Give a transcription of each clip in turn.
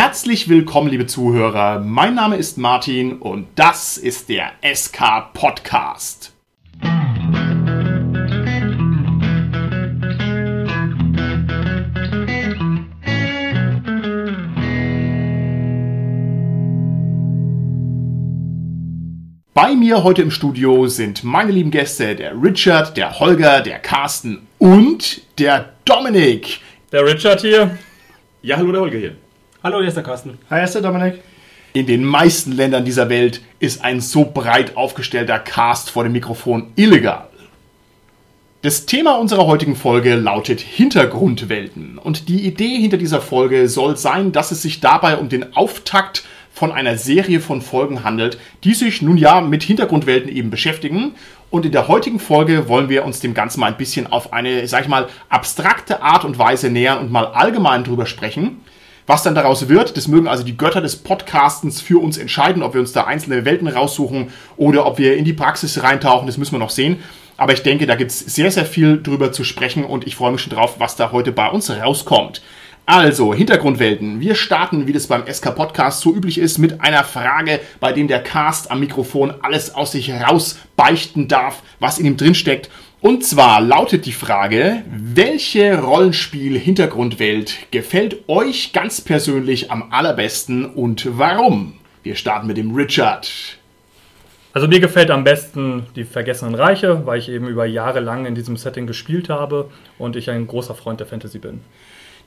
Herzlich willkommen, liebe Zuhörer. Mein Name ist Martin und das ist der SK Podcast. Bei mir heute im Studio sind meine lieben Gäste, der Richard, der Holger, der Carsten und der Dominik. Der Richard hier. Ja, hallo, der Holger hier. Hallo, hier ist der Carsten. Hi, hier ist der Dominik. In den meisten Ländern dieser Welt ist ein so breit aufgestellter Cast vor dem Mikrofon illegal. Das Thema unserer heutigen Folge lautet Hintergrundwelten. Und die Idee hinter dieser Folge soll sein, dass es sich dabei um den Auftakt von einer Serie von Folgen handelt, die sich nun ja mit Hintergrundwelten eben beschäftigen. Und in der heutigen Folge wollen wir uns dem Ganzen mal ein bisschen auf eine, sag ich mal, abstrakte Art und Weise nähern und mal allgemein drüber sprechen. Was dann daraus wird, das mögen also die Götter des Podcastens für uns entscheiden, ob wir uns da einzelne Welten raussuchen oder ob wir in die Praxis reintauchen, das müssen wir noch sehen. Aber ich denke, da gibt es sehr, sehr viel drüber zu sprechen und ich freue mich schon drauf, was da heute bei uns rauskommt. Also, Hintergrundwelten. Wir starten, wie das beim SK Podcast so üblich ist, mit einer Frage, bei dem der Cast am Mikrofon alles aus sich raus beichten darf, was in ihm drinsteckt. Und zwar lautet die Frage, welche Rollenspiel-Hintergrundwelt gefällt euch ganz persönlich am allerbesten und warum? Wir starten mit dem Richard. Also mir gefällt am besten die Vergessenen Reiche, weil ich eben über Jahre lang in diesem Setting gespielt habe und ich ein großer Freund der Fantasy bin.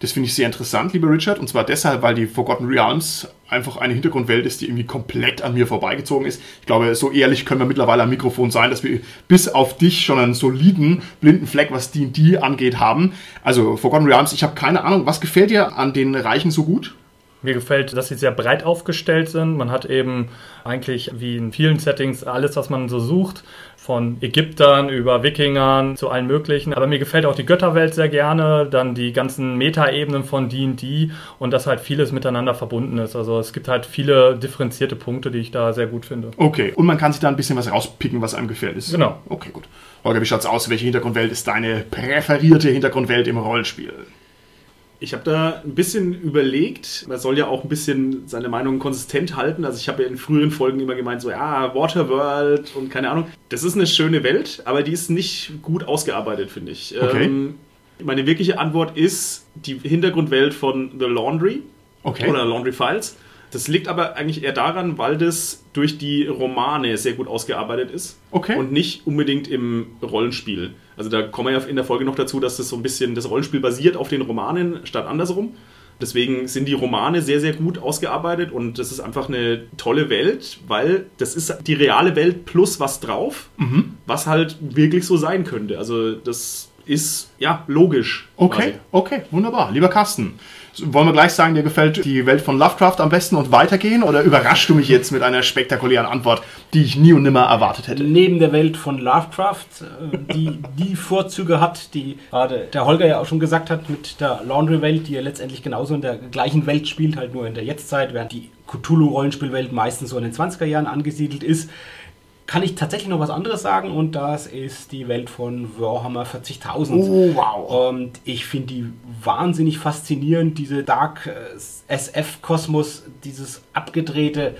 Das finde ich sehr interessant, lieber Richard. Und zwar deshalb, weil die Forgotten Realms einfach eine Hintergrundwelt ist, die irgendwie komplett an mir vorbeigezogen ist. Ich glaube, so ehrlich können wir mittlerweile am Mikrofon sein, dass wir bis auf dich schon einen soliden blinden Fleck, was D&D angeht, haben. Also Forgotten Realms, ich habe keine Ahnung. Was gefällt dir an den Reichen so gut? Mir gefällt, dass sie sehr breit aufgestellt sind. Man hat eben eigentlich wie in vielen Settings alles, was man so sucht. Von Ägyptern über Wikingern zu allen möglichen. Aber mir gefällt auch die Götterwelt sehr gerne. Dann die ganzen Metaebenen von D&D und dass halt vieles miteinander verbunden ist. Also es gibt halt viele differenzierte Punkte, die ich da sehr gut finde. Okay, und man kann sich da ein bisschen was rauspicken, was einem gefällt. Ist Genau. Okay, gut. Holger, wie schaut's aus? Welche Hintergrundwelt ist deine präferierte Hintergrundwelt im Rollenspiel? Ich habe da ein bisschen überlegt. Man soll ja auch ein bisschen seine Meinung konsistent halten. Also ich habe ja in früheren Folgen immer gemeint, so ja, Waterworld und keine Ahnung. Das ist eine schöne Welt, aber die ist nicht gut ausgearbeitet, finde ich. Okay. Ähm, meine wirkliche Antwort ist die Hintergrundwelt von The Laundry Okay. oder Laundry Files. Das liegt aber eigentlich eher daran, weil das durch die Romane sehr gut ausgearbeitet ist. Okay. Und nicht unbedingt im Rollenspiel. Also da kommen wir ja in der Folge noch dazu, dass das so ein bisschen das Rollenspiel basiert auf den Romanen statt andersrum. Deswegen sind die Romane sehr, sehr gut ausgearbeitet und das ist einfach eine tolle Welt, weil das ist die reale Welt plus was drauf, Mhm. was halt wirklich so sein könnte. Also das ist ja logisch. Okay, quasi. okay, wunderbar. Lieber Carsten, wollen wir gleich sagen, dir gefällt die Welt von Lovecraft am besten und weitergehen? Oder überraschst du mich jetzt mit einer spektakulären Antwort, die ich nie und nimmer erwartet hätte? Neben der Welt von Lovecraft, äh, die die Vorzüge hat, die gerade der Holger ja auch schon gesagt hat, mit der Laundry-Welt, die ja letztendlich genauso in der gleichen Welt spielt, halt nur in der Jetztzeit, während die Cthulhu-Rollenspielwelt meistens so in den 20er Jahren angesiedelt ist, kann ich tatsächlich noch was anderes sagen und das ist die Welt von Warhammer 40.000. Oh, wow. Und ich finde die wahnsinnig faszinierend, diese Dark äh, SF-Kosmos, dieses abgedrehte, äh,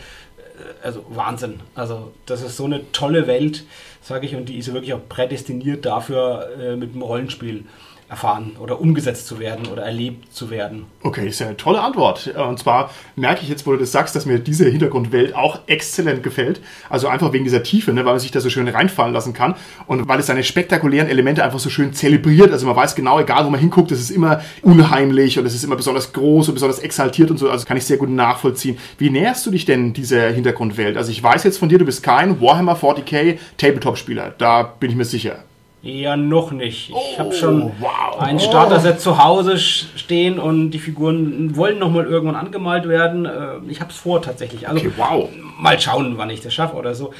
also Wahnsinn. Also das ist so eine tolle Welt, sage ich, und die ist wirklich auch prädestiniert dafür, äh, mit dem Rollenspiel erfahren oder umgesetzt zu werden oder erlebt zu werden. Okay, ist ja eine tolle Antwort. Und zwar merke ich jetzt, wo du das sagst, dass mir diese Hintergrundwelt auch exzellent gefällt. Also einfach wegen dieser Tiefe, ne, weil man sich da so schön reinfallen lassen kann und weil es seine spektakulären Elemente einfach so schön zelebriert. Also man weiß genau, egal wo man hinguckt, es ist immer unheimlich und es ist immer besonders groß und besonders exaltiert und so. Also kann ich sehr gut nachvollziehen. Wie näherst du dich denn dieser Hintergrundwelt? Also ich weiß jetzt von dir, du bist kein Warhammer 40k Tabletop-Spieler. Da bin ich mir sicher. Ja, noch nicht. Ich habe Oh, schon wow. ein Starter-Set zu Hause stehen und die Figuren wollen noch mal irgendwann angemalt werden. Äh, Ich habe es vor tatsächlich. Also Okay, wow. mal schauen, wann ich das schaffe oder so.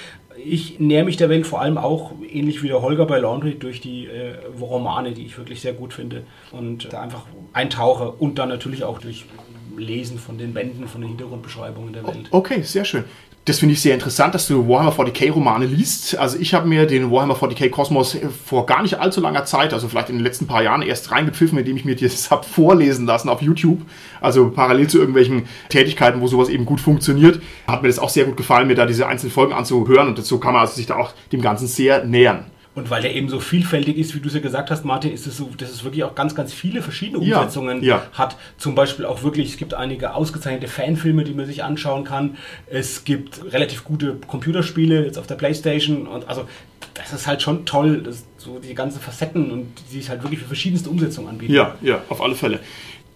Ich nähere mich der Welt vor allem auch, ähnlich wie der Holger bei Laundry, durch die äh, Romane, die ich wirklich sehr gut finde. Und da einfach eintauche und dann natürlich auch durch Lesen von den Bänden, von den Hintergrundbeschreibungen der Welt. Okay, sehr schön. Das finde ich sehr interessant, dass du Warhammer 40k Romane liest. Also ich habe mir den Warhammer 40k Kosmos vor gar nicht allzu langer Zeit, also vielleicht in den letzten paar Jahren erst reingepfiffen, indem ich mir das habe vorlesen lassen auf YouTube. Also parallel zu irgendwelchen Tätigkeiten, wo sowas eben gut funktioniert. Hat mir das auch sehr gut gefallen, mir da diese einzelnen Folgen anzuhören und so kann man also sich da auch dem Ganzen sehr nähern. Und weil der eben so vielfältig ist, wie du es ja gesagt hast, Martin, ist es so, dass es wirklich auch ganz, ganz viele verschiedene Ja, Umsetzungen ja. hat. Zum Beispiel auch wirklich, es gibt einige ausgezeichnete Fanfilme, die man sich anschauen kann. Es gibt relativ gute Computerspiele jetzt auf der Playstation. Und also das ist halt schon toll, so die ganzen Facetten und die sich halt wirklich für verschiedenste Umsetzungen anbieten. Ja, ja, auf alle Fälle.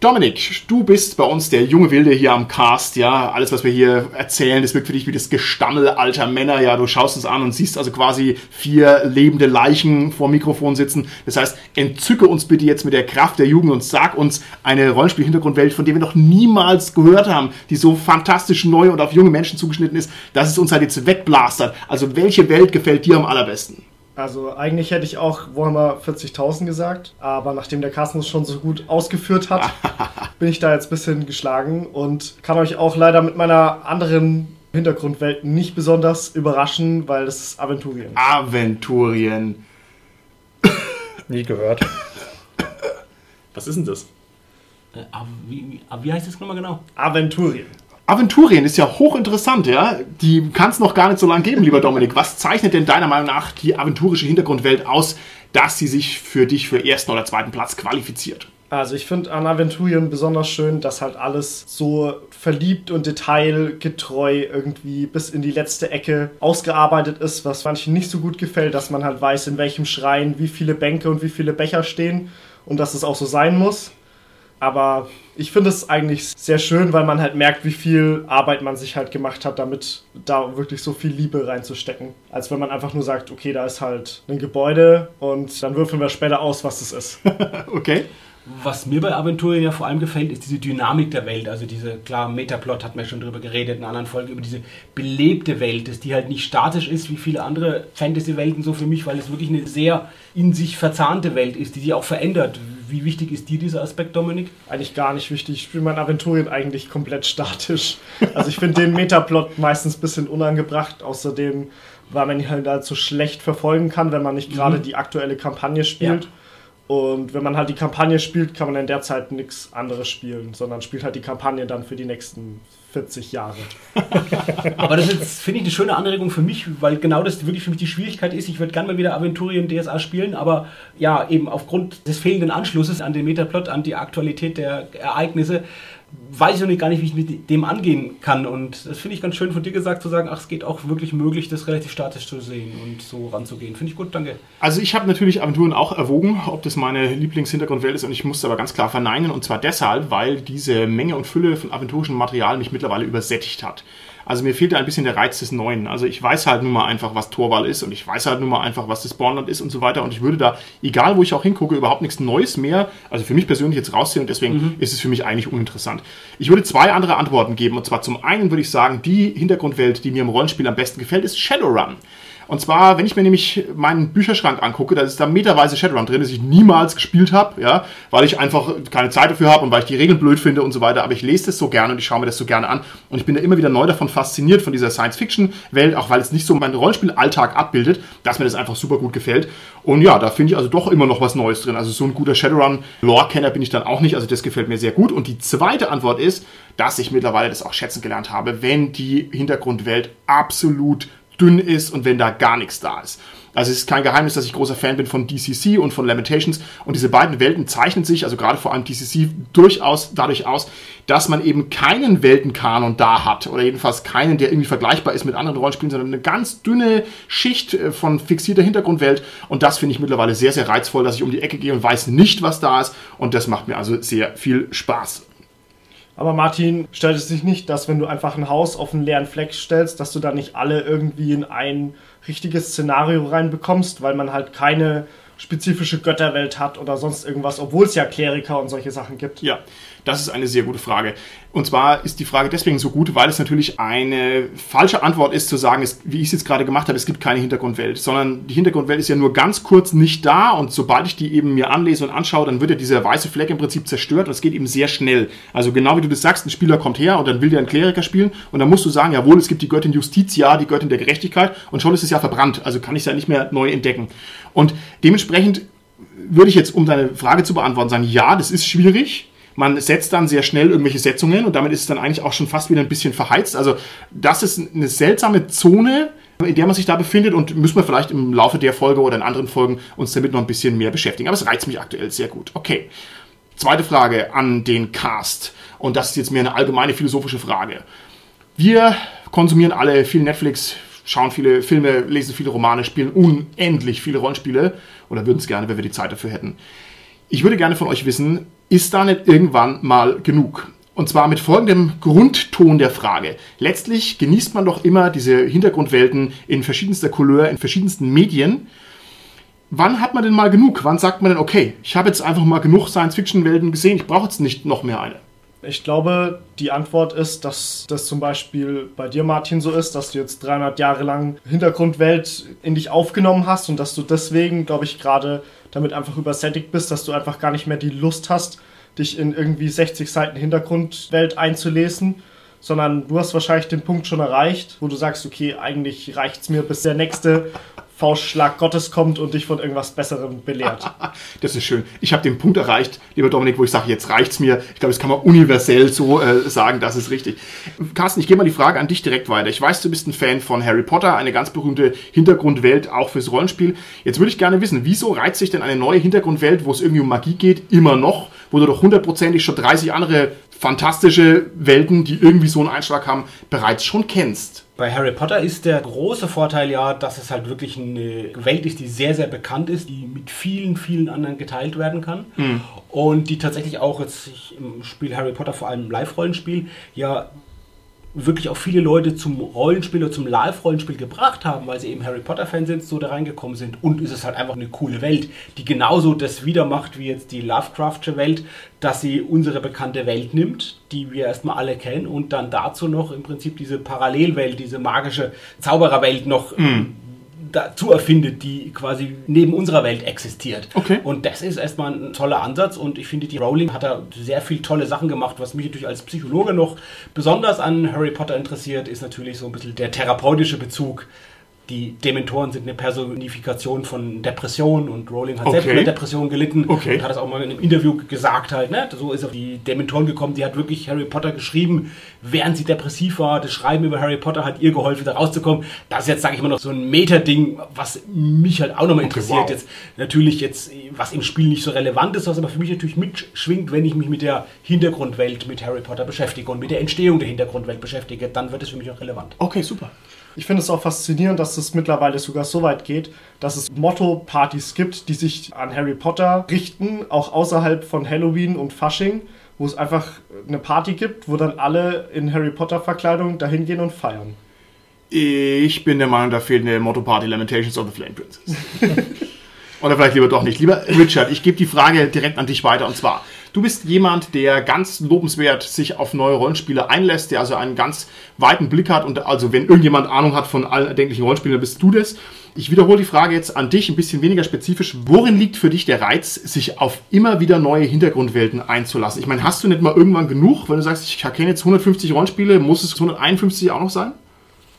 Dominik, du bist bei uns der junge Wilde hier am Cast, ja. Alles, was wir hier erzählen, das wirkt für dich wie das Gestammel alter Männer, ja. Du schaust uns an und siehst also quasi vier lebende Leichen vor dem Mikrofon sitzen. Das heißt, entzücke uns bitte jetzt mit der Kraft der Jugend und sag uns eine Rollenspiel-Hintergrundwelt, von der wir noch niemals gehört haben, die so fantastisch neu und auf junge Menschen zugeschnitten ist, dass es uns halt jetzt wegblastert. Also, welche Welt gefällt dir am allerbesten? Also eigentlich hätte ich auch Warhammer 40.000 gesagt, aber nachdem der Carsten es schon so gut ausgeführt hat, bin ich da jetzt ein bisschen geschlagen und kann euch auch leider mit meiner anderen Hintergrundwelt nicht besonders überraschen, weil das ist Aventurien. Aventurien. Nie gehört. Was ist denn das? Äh, wie, wie, wie heißt das nochmal genau? Aventurien. Aventurien ist ja hochinteressant, ja. Die kann es noch gar nicht so lange geben, lieber Dominik. Was zeichnet denn deiner Meinung nach die aventurische Hintergrundwelt aus, dass sie sich für dich für ersten oder zweiten Platz qualifiziert? Also ich finde an Aventurien besonders schön, dass halt alles so verliebt und detailgetreu irgendwie bis in die letzte Ecke ausgearbeitet ist, was manchen nicht so gut gefällt, dass man halt weiß, in welchem Schrein wie viele Bänke und wie viele Becher stehen und dass es auch so sein muss. Aber ich finde es eigentlich sehr schön, weil man halt merkt, wie viel Arbeit man sich halt gemacht hat, damit da wirklich so viel Liebe reinzustecken. Als wenn man einfach nur sagt, okay, da ist halt ein Gebäude und dann würfeln wir später aus, was das ist. Okay. Was mir bei Aventurien ja vor allem gefällt, ist diese Dynamik der Welt. Also diese, klar, Metaplot hat man ja schon drüber geredet in anderen Folgen, über diese belebte Welt, dass die halt nicht statisch ist wie viele andere Fantasy-Welten so für mich, weil es wirklich eine sehr in sich verzahnte Welt ist, die sich auch verändert. Wie wichtig ist dir dieser Aspekt, Dominik? eigentlich gar nicht wichtig. Ich spiele mein Aventurien eigentlich komplett statisch. Also ich finde den Metaplot meistens ein bisschen unangebracht. Außerdem, weil man ihn halt allzu schlecht verfolgen kann, wenn man nicht gerade die aktuelle Kampagne spielt. Ja. Und wenn man halt die Kampagne spielt, kann man in der Zeit nichts anderes spielen, sondern spielt halt die Kampagne dann für die nächsten 40 Jahre. Aber das ist, finde ich, eine schöne Anregung für mich, weil genau das wirklich für mich die Schwierigkeit ist. Ich würde gerne mal wieder Aventurien DSA spielen, aber ja, eben aufgrund des fehlenden Anschlusses an den Metaplot, an die Aktualität der Ereignisse, weiß ich noch nicht gar nicht, wie ich mit dem angehen kann. Und das finde ich ganz schön von dir gesagt zu sagen, ach, es geht auch wirklich möglich, das relativ statisch zu sehen und so ranzugehen. Finde ich gut, danke. Also ich habe natürlich Aventuren auch erwogen, ob das meine Lieblingshintergrundwelt ist und ich musste aber ganz klar verneinen und zwar deshalb, weil diese Menge und Fülle von aventurischem Material mich mittlerweile übersättigt hat. Also mir fehlt da ein bisschen der Reiz des Neuen. Also ich weiß halt nun mal einfach, was Torwall ist und ich weiß halt nun mal einfach, was das Spawnland ist und so weiter und ich würde da, egal wo ich auch hingucke, überhaupt nichts Neues mehr, also für mich persönlich jetzt rausziehen und deswegen ist es für mich eigentlich uninteressant. Ich würde zwei andere Antworten geben und zwar zum einen würde ich sagen, die Hintergrundwelt, die mir im Rollenspiel am besten gefällt, ist Shadowrun. Und zwar, wenn ich mir nämlich meinen Bücherschrank angucke, da ist da meterweise Shadowrun drin, das ich niemals gespielt habe, ja, weil ich einfach keine Zeit dafür habe und weil ich die Regeln blöd finde und so weiter. Aber ich lese das so gerne und ich schaue mir das so gerne an. Und ich bin da immer wieder neu davon fasziniert, von dieser Science-Fiction-Welt, auch weil es nicht so meinen Rollenspielalltag abbildet, dass mir das einfach super gut gefällt. Und ja, da finde ich also doch immer noch was Neues drin. Also so ein guter Shadowrun-Lore-Kenner bin ich dann auch nicht. Also das gefällt mir sehr gut. Und die zweite Antwort ist, dass ich mittlerweile das auch schätzen gelernt habe, wenn die Hintergrundwelt absolut dünn ist und wenn da gar nichts da ist. Also es ist kein Geheimnis, dass ich großer Fan bin von DCC und von Lamentations und diese beiden Welten zeichnen sich, also gerade vor allem DCC, durchaus dadurch aus, dass man eben keinen Weltenkanon da hat oder jedenfalls keinen, der irgendwie vergleichbar ist mit anderen Rollenspielen, sondern eine ganz dünne Schicht äh, von fixierter Hintergrundwelt und das finde ich mittlerweile sehr, sehr reizvoll, dass ich um die Ecke gehe und weiß nicht, was da ist und das macht mir also sehr viel Spaß. Aber Martin, stellt es sich nicht, dass wenn du einfach ein Haus auf einen leeren Fleck stellst, dass du da nicht alle irgendwie in ein richtiges Szenario reinbekommst, weil man halt keine spezifische Götterwelt hat oder sonst irgendwas, obwohl es ja Kleriker und solche Sachen gibt. Ja, das ist eine sehr gute Frage. Und zwar ist die Frage deswegen so gut, weil es natürlich eine falsche Antwort ist zu sagen, es, wie ich es jetzt gerade gemacht habe, es gibt keine Hintergrundwelt, sondern die Hintergrundwelt ist ja nur ganz kurz nicht da und sobald ich die eben mir anlese und anschaue, dann wird ja dieser weiße Fleck im Prinzip zerstört und es geht eben sehr schnell. Also genau wie du das sagst, ein Spieler kommt her und dann will der einen Kleriker spielen und dann musst du sagen, jawohl, es gibt die Göttin Justitia, die Göttin der Gerechtigkeit und schon ist es ja verbrannt, also kann ich es ja nicht mehr neu entdecken. Und dementsprechend würde ich jetzt, um deine Frage zu beantworten, sagen, ja, das ist schwierig, man setzt dann sehr schnell irgendwelche Setzungen und damit ist es dann eigentlich auch schon fast wieder ein bisschen verheizt. Also das ist eine seltsame Zone, in der man sich da befindet und müssen wir vielleicht im Laufe der Folge oder in anderen Folgen uns damit noch ein bisschen mehr beschäftigen. Aber es reizt mich aktuell sehr gut. Okay. Zweite Frage an den Cast. Und das ist jetzt mehr eine allgemeine philosophische Frage. Wir konsumieren alle viel Netflix, schauen viele Filme, lesen viele Romane, spielen unendlich viele Rollenspiele oder würden es gerne, wenn wir die Zeit dafür hätten. Ich würde gerne von euch wissen, ist da nicht irgendwann mal genug? Und zwar mit folgendem Grundton der Frage. Letztlich genießt man doch immer diese Hintergrundwelten in verschiedenster Couleur, in verschiedensten Medien. Wann hat man denn mal genug? Wann sagt man denn, okay, ich habe jetzt einfach mal genug Science-Fiction-Welten gesehen, ich brauche jetzt nicht noch mehr eine? Ich glaube, die Antwort ist, dass das zum Beispiel bei dir, Martin, so ist, dass du jetzt 300 Jahre lang Hintergrundwelt in dich aufgenommen hast und dass du deswegen, glaube ich, gerade damit einfach übersättigt bist, dass du einfach gar nicht mehr die Lust hast, dich in irgendwie 60 Seiten Hintergrundwelt einzulesen, sondern du hast wahrscheinlich den Punkt schon erreicht, wo du sagst, okay, eigentlich reicht es mir, bis der nächste Faustschlag Gottes kommt und dich von irgendwas Besserem belehrt. Das ist schön. Ich habe den Punkt erreicht, lieber Dominik, wo ich sage, jetzt reicht's mir. Ich glaube, das kann man universell so äh, sagen, das ist richtig. Carsten, ich gebe mal die Frage an dich direkt weiter. Ich weiß, du bist ein Fan von Harry Potter, eine ganz berühmte Hintergrundwelt auch fürs Rollenspiel. Jetzt würde ich gerne wissen, wieso reizt sich denn eine neue Hintergrundwelt, wo es irgendwie um Magie geht, immer noch, wo du doch hundertprozentig schon 30 andere fantastische Welten, die irgendwie so einen Einschlag haben, bereits schon kennst? Bei Harry Potter ist der große Vorteil ja, dass es halt wirklich eine Welt ist, die sehr, sehr bekannt ist, die mit vielen, vielen anderen geteilt werden kann. Mhm. Und die tatsächlich auch jetzt im Spiel Harry Potter, vor allem im Live-Rollenspiel, ja wirklich auch viele Leute zum Rollenspiel oder zum Live-Rollenspiel gebracht haben, weil sie eben Harry Potter-Fans sind, so da reingekommen sind. Und es ist halt einfach eine coole Welt, die genauso das wieder macht wie jetzt die Lovecraftsche Welt, dass sie unsere bekannte Welt nimmt, die wir erstmal alle kennen, und dann dazu noch im Prinzip diese Parallelwelt, diese magische Zaubererwelt noch mm dazu erfindet, die quasi neben unserer Welt existiert. Okay. Und das ist erstmal ein toller Ansatz und ich finde, die Rowling hat da sehr viel tolle Sachen gemacht. Was mich natürlich als Psychologe noch besonders an Harry Potter interessiert, ist natürlich so ein bisschen der therapeutische Bezug die Dementoren sind eine Personifikation von Depression und Rowling hat okay. selbst mit Depression gelitten okay. und hat es auch mal in einem Interview gesagt halt, ne? So ist auf die Dementoren gekommen, die hat wirklich Harry Potter geschrieben, während sie depressiv war. Das Schreiben über Harry Potter hat ihr geholfen, da rauszukommen. Das ist jetzt, sage ich mal, noch so ein Meta-Ding, was mich halt auch nochmal interessiert. Okay, wow. Jetzt natürlich jetzt, was im Spiel nicht so relevant ist, was aber für mich natürlich mitschwingt, wenn ich mich mit der Hintergrundwelt mit Harry Potter beschäftige und mit der Entstehung der Hintergrundwelt beschäftige, dann wird es für mich auch relevant. Okay, super. Ich finde es auch faszinierend, dass es mittlerweile sogar so weit geht, dass es Motto-Partys gibt, die sich an Harry Potter richten, auch außerhalb von Halloween und Fasching, wo es einfach eine Party gibt, wo dann alle in Harry Potter-Verkleidung dahin gehen und feiern. Ich bin der Meinung, da fehlt eine Motto-Party Lamentations of the Flame Princess. Oder vielleicht lieber doch nicht. Lieber Richard, ich gebe die Frage direkt an dich weiter und zwar. Du bist jemand, der ganz lobenswert sich auf neue Rollenspiele einlässt, der also einen ganz weiten Blick hat und also wenn irgendjemand Ahnung hat von allen erdenklichen Rollenspielen, dann bist du das. Ich wiederhole die Frage jetzt an dich, ein bisschen weniger spezifisch. Worin liegt für dich der Reiz, sich auf immer wieder neue Hintergrundwelten einzulassen? Ich meine, hast du nicht mal irgendwann genug, wenn du sagst, ich kenne jetzt 150 Rollenspiele, muss es 151 auch noch sein?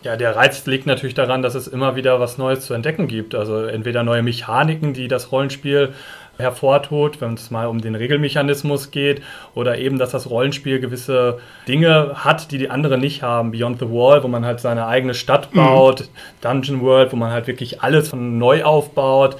Ja, der Reiz liegt natürlich daran, dass es immer wieder was Neues zu entdecken gibt. Also entweder neue Mechaniken, die das Rollenspiel hervortut, wenn es mal um den Regelmechanismus geht oder eben, dass das Rollenspiel gewisse Dinge hat, die die anderen nicht haben. Beyond the Wall, wo man halt seine eigene Stadt baut, mhm. Dungeon World, wo man halt wirklich alles von neu aufbaut.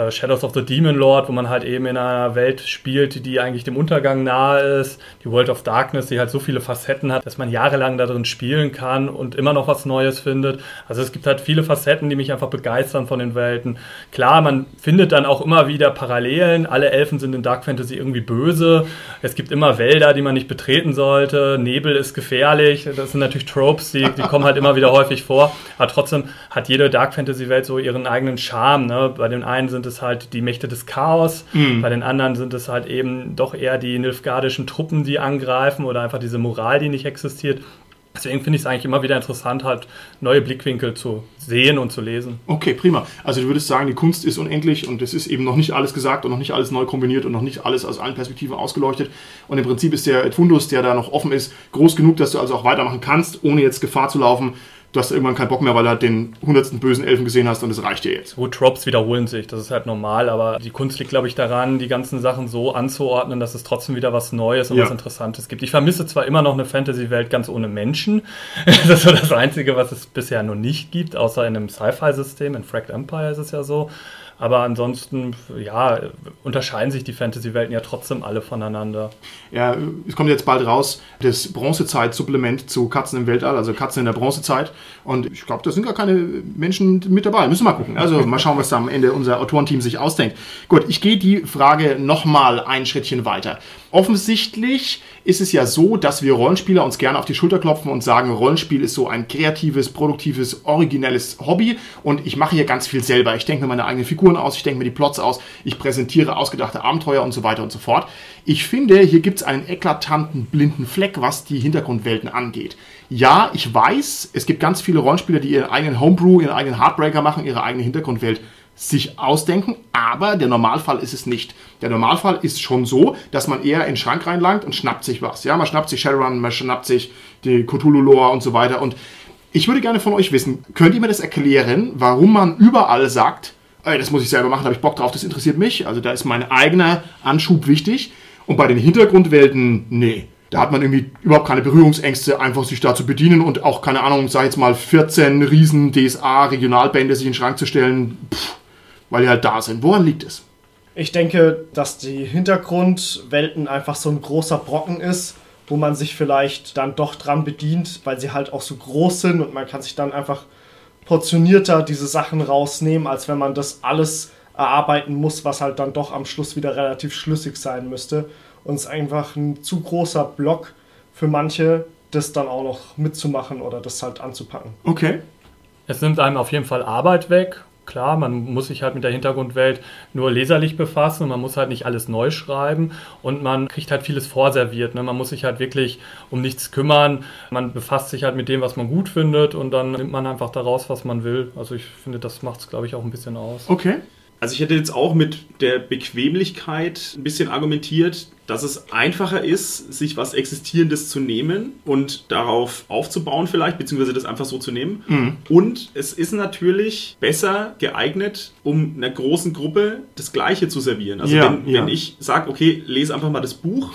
Äh, Shadows of the Demon Lord, wo man halt eben in einer Welt spielt, die eigentlich dem Untergang nahe ist. Die World of Darkness, die halt so viele Facetten hat, dass man jahrelang da drin spielen kann und immer noch was Neues findet. Also es gibt halt viele Facetten, die mich einfach begeistern von den Welten. Klar, man findet dann auch immer wieder Parallelen. Alle Elfen sind in Dark Fantasy irgendwie böse. Es gibt immer Wälder, die man nicht betreten sollte. Nebel ist gefährlich. Das sind natürlich Tropes, die, die kommen halt immer wieder häufig vor. Aber trotzdem hat jede Dark Fantasy Welt so ihren eigenen Charme. Ne? Bei den einen sind es es halt die Mächte des Chaos. Mhm. Bei den anderen sind es halt eben doch eher die nilfgaardischen Truppen, die angreifen oder einfach diese Moral, die nicht existiert. Deswegen finde ich es eigentlich immer wieder interessant, halt neue Blickwinkel zu sehen und zu lesen. Okay, prima. Also du würdest sagen, die Kunst ist unendlich und es ist eben noch nicht alles gesagt und noch nicht alles neu kombiniert und noch nicht alles aus allen Perspektiven ausgeleuchtet. Und im Prinzip ist der Fundus, der da noch offen ist, groß genug, dass du also auch weitermachen kannst, ohne jetzt Gefahr zu laufen, du hast irgendwann keinen Bock mehr, weil du halt den hundertsten bösen Elfen gesehen hast und es reicht dir jetzt. Gut, Tropes wiederholen sich, das ist halt normal, aber die Kunst liegt, glaube ich, daran, die ganzen Sachen so anzuordnen, dass es trotzdem wieder was Neues und Ja. was Interessantes gibt. Ich vermisse zwar immer noch eine Fantasy-Welt ganz ohne Menschen. das ist so das Einzige, was es bisher noch nicht gibt, außer in einem Sci-Fi-System. In Fracked Empire ist es ja so. Aber ansonsten, ja, unterscheiden sich die Fantasy-Welten ja trotzdem alle voneinander. Ja, es kommt jetzt bald raus, das Bronzezeit-Supplement zu Katzen im Weltall, also Katzen in der Bronzezeit. Und ich glaube, da sind gar keine Menschen mit dabei. Müssen wir mal gucken. Also mal schauen, was da am Ende unser Autorenteam sich ausdenkt. Gut, ich gehe die Frage nochmal ein Schrittchen weiter. Offensichtlich ist es ja so, dass wir Rollenspieler uns gerne auf die Schulter klopfen und sagen, Rollenspiel ist so ein kreatives, produktives, originelles Hobby und ich mache hier ganz viel selber. Ich denke mir meine eigenen Figuren aus, ich denke mir die Plots aus, ich präsentiere ausgedachte Abenteuer und so weiter und so fort. Ich finde, hier gibt es einen eklatanten blinden Fleck, was die Hintergrundwelten angeht. Ja, ich weiß, es gibt ganz viele Rollenspieler, die ihren eigenen Homebrew, ihren eigenen Heartbreaker machen, ihre eigene Hintergrundwelt sich ausdenken, aber der Normalfall ist es nicht. Der Normalfall ist schon so, dass man eher in den Schrank reinlangt und schnappt sich was. Ja, man schnappt sich Shadowrun, man schnappt sich die Cthulhu-Lore und so weiter. Und ich würde gerne von euch wissen, könnt ihr mir das erklären, warum man überall sagt, ey, das muss ich selber machen, da habe ich Bock drauf, das interessiert mich. Also da ist mein eigener Anschub wichtig. Und bei den Hintergrundwelten, nee. Da hat man irgendwie überhaupt keine Berührungsängste, einfach sich da zu bedienen und auch, keine Ahnung, sag jetzt mal 14 riesen DSA-Regionalbände sich in den Schrank zu stellen, pff, weil die halt da sind. Woran liegt es? Ich denke, dass die Hintergrundwelten einfach so ein großer Brocken ist, wo man sich vielleicht dann doch dran bedient, weil sie halt auch so groß sind und man kann sich dann einfach portionierter diese Sachen rausnehmen, als wenn man das alles erarbeiten muss, was halt dann doch am Schluss wieder relativ schlüssig sein müsste. Und es ist einfach ein zu großer Block für manche, das dann auch noch mitzumachen oder das halt anzupacken. Okay. Es nimmt einem auf jeden Fall Arbeit weg. Klar, man muss sich halt mit der Hintergrundwelt nur leserlich befassen und man muss halt nicht alles neu schreiben und man kriegt halt vieles vorserviert. Ne? Man muss sich halt wirklich um nichts kümmern. Man befasst sich halt mit dem, was man gut findet und dann nimmt man einfach daraus, was man will. Also ich finde, das macht es, glaube ich, auch ein bisschen aus. Okay. Also ich hätte jetzt auch mit der Bequemlichkeit ein bisschen argumentiert, dass es einfacher ist, sich was Existierendes zu nehmen und darauf aufzubauen vielleicht, beziehungsweise das einfach so zu nehmen. Und es ist natürlich besser geeignet, um einer großen Gruppe das Gleiche zu servieren. Also Ja, wenn, ja. wenn ich sage, okay, lese einfach mal das Buch,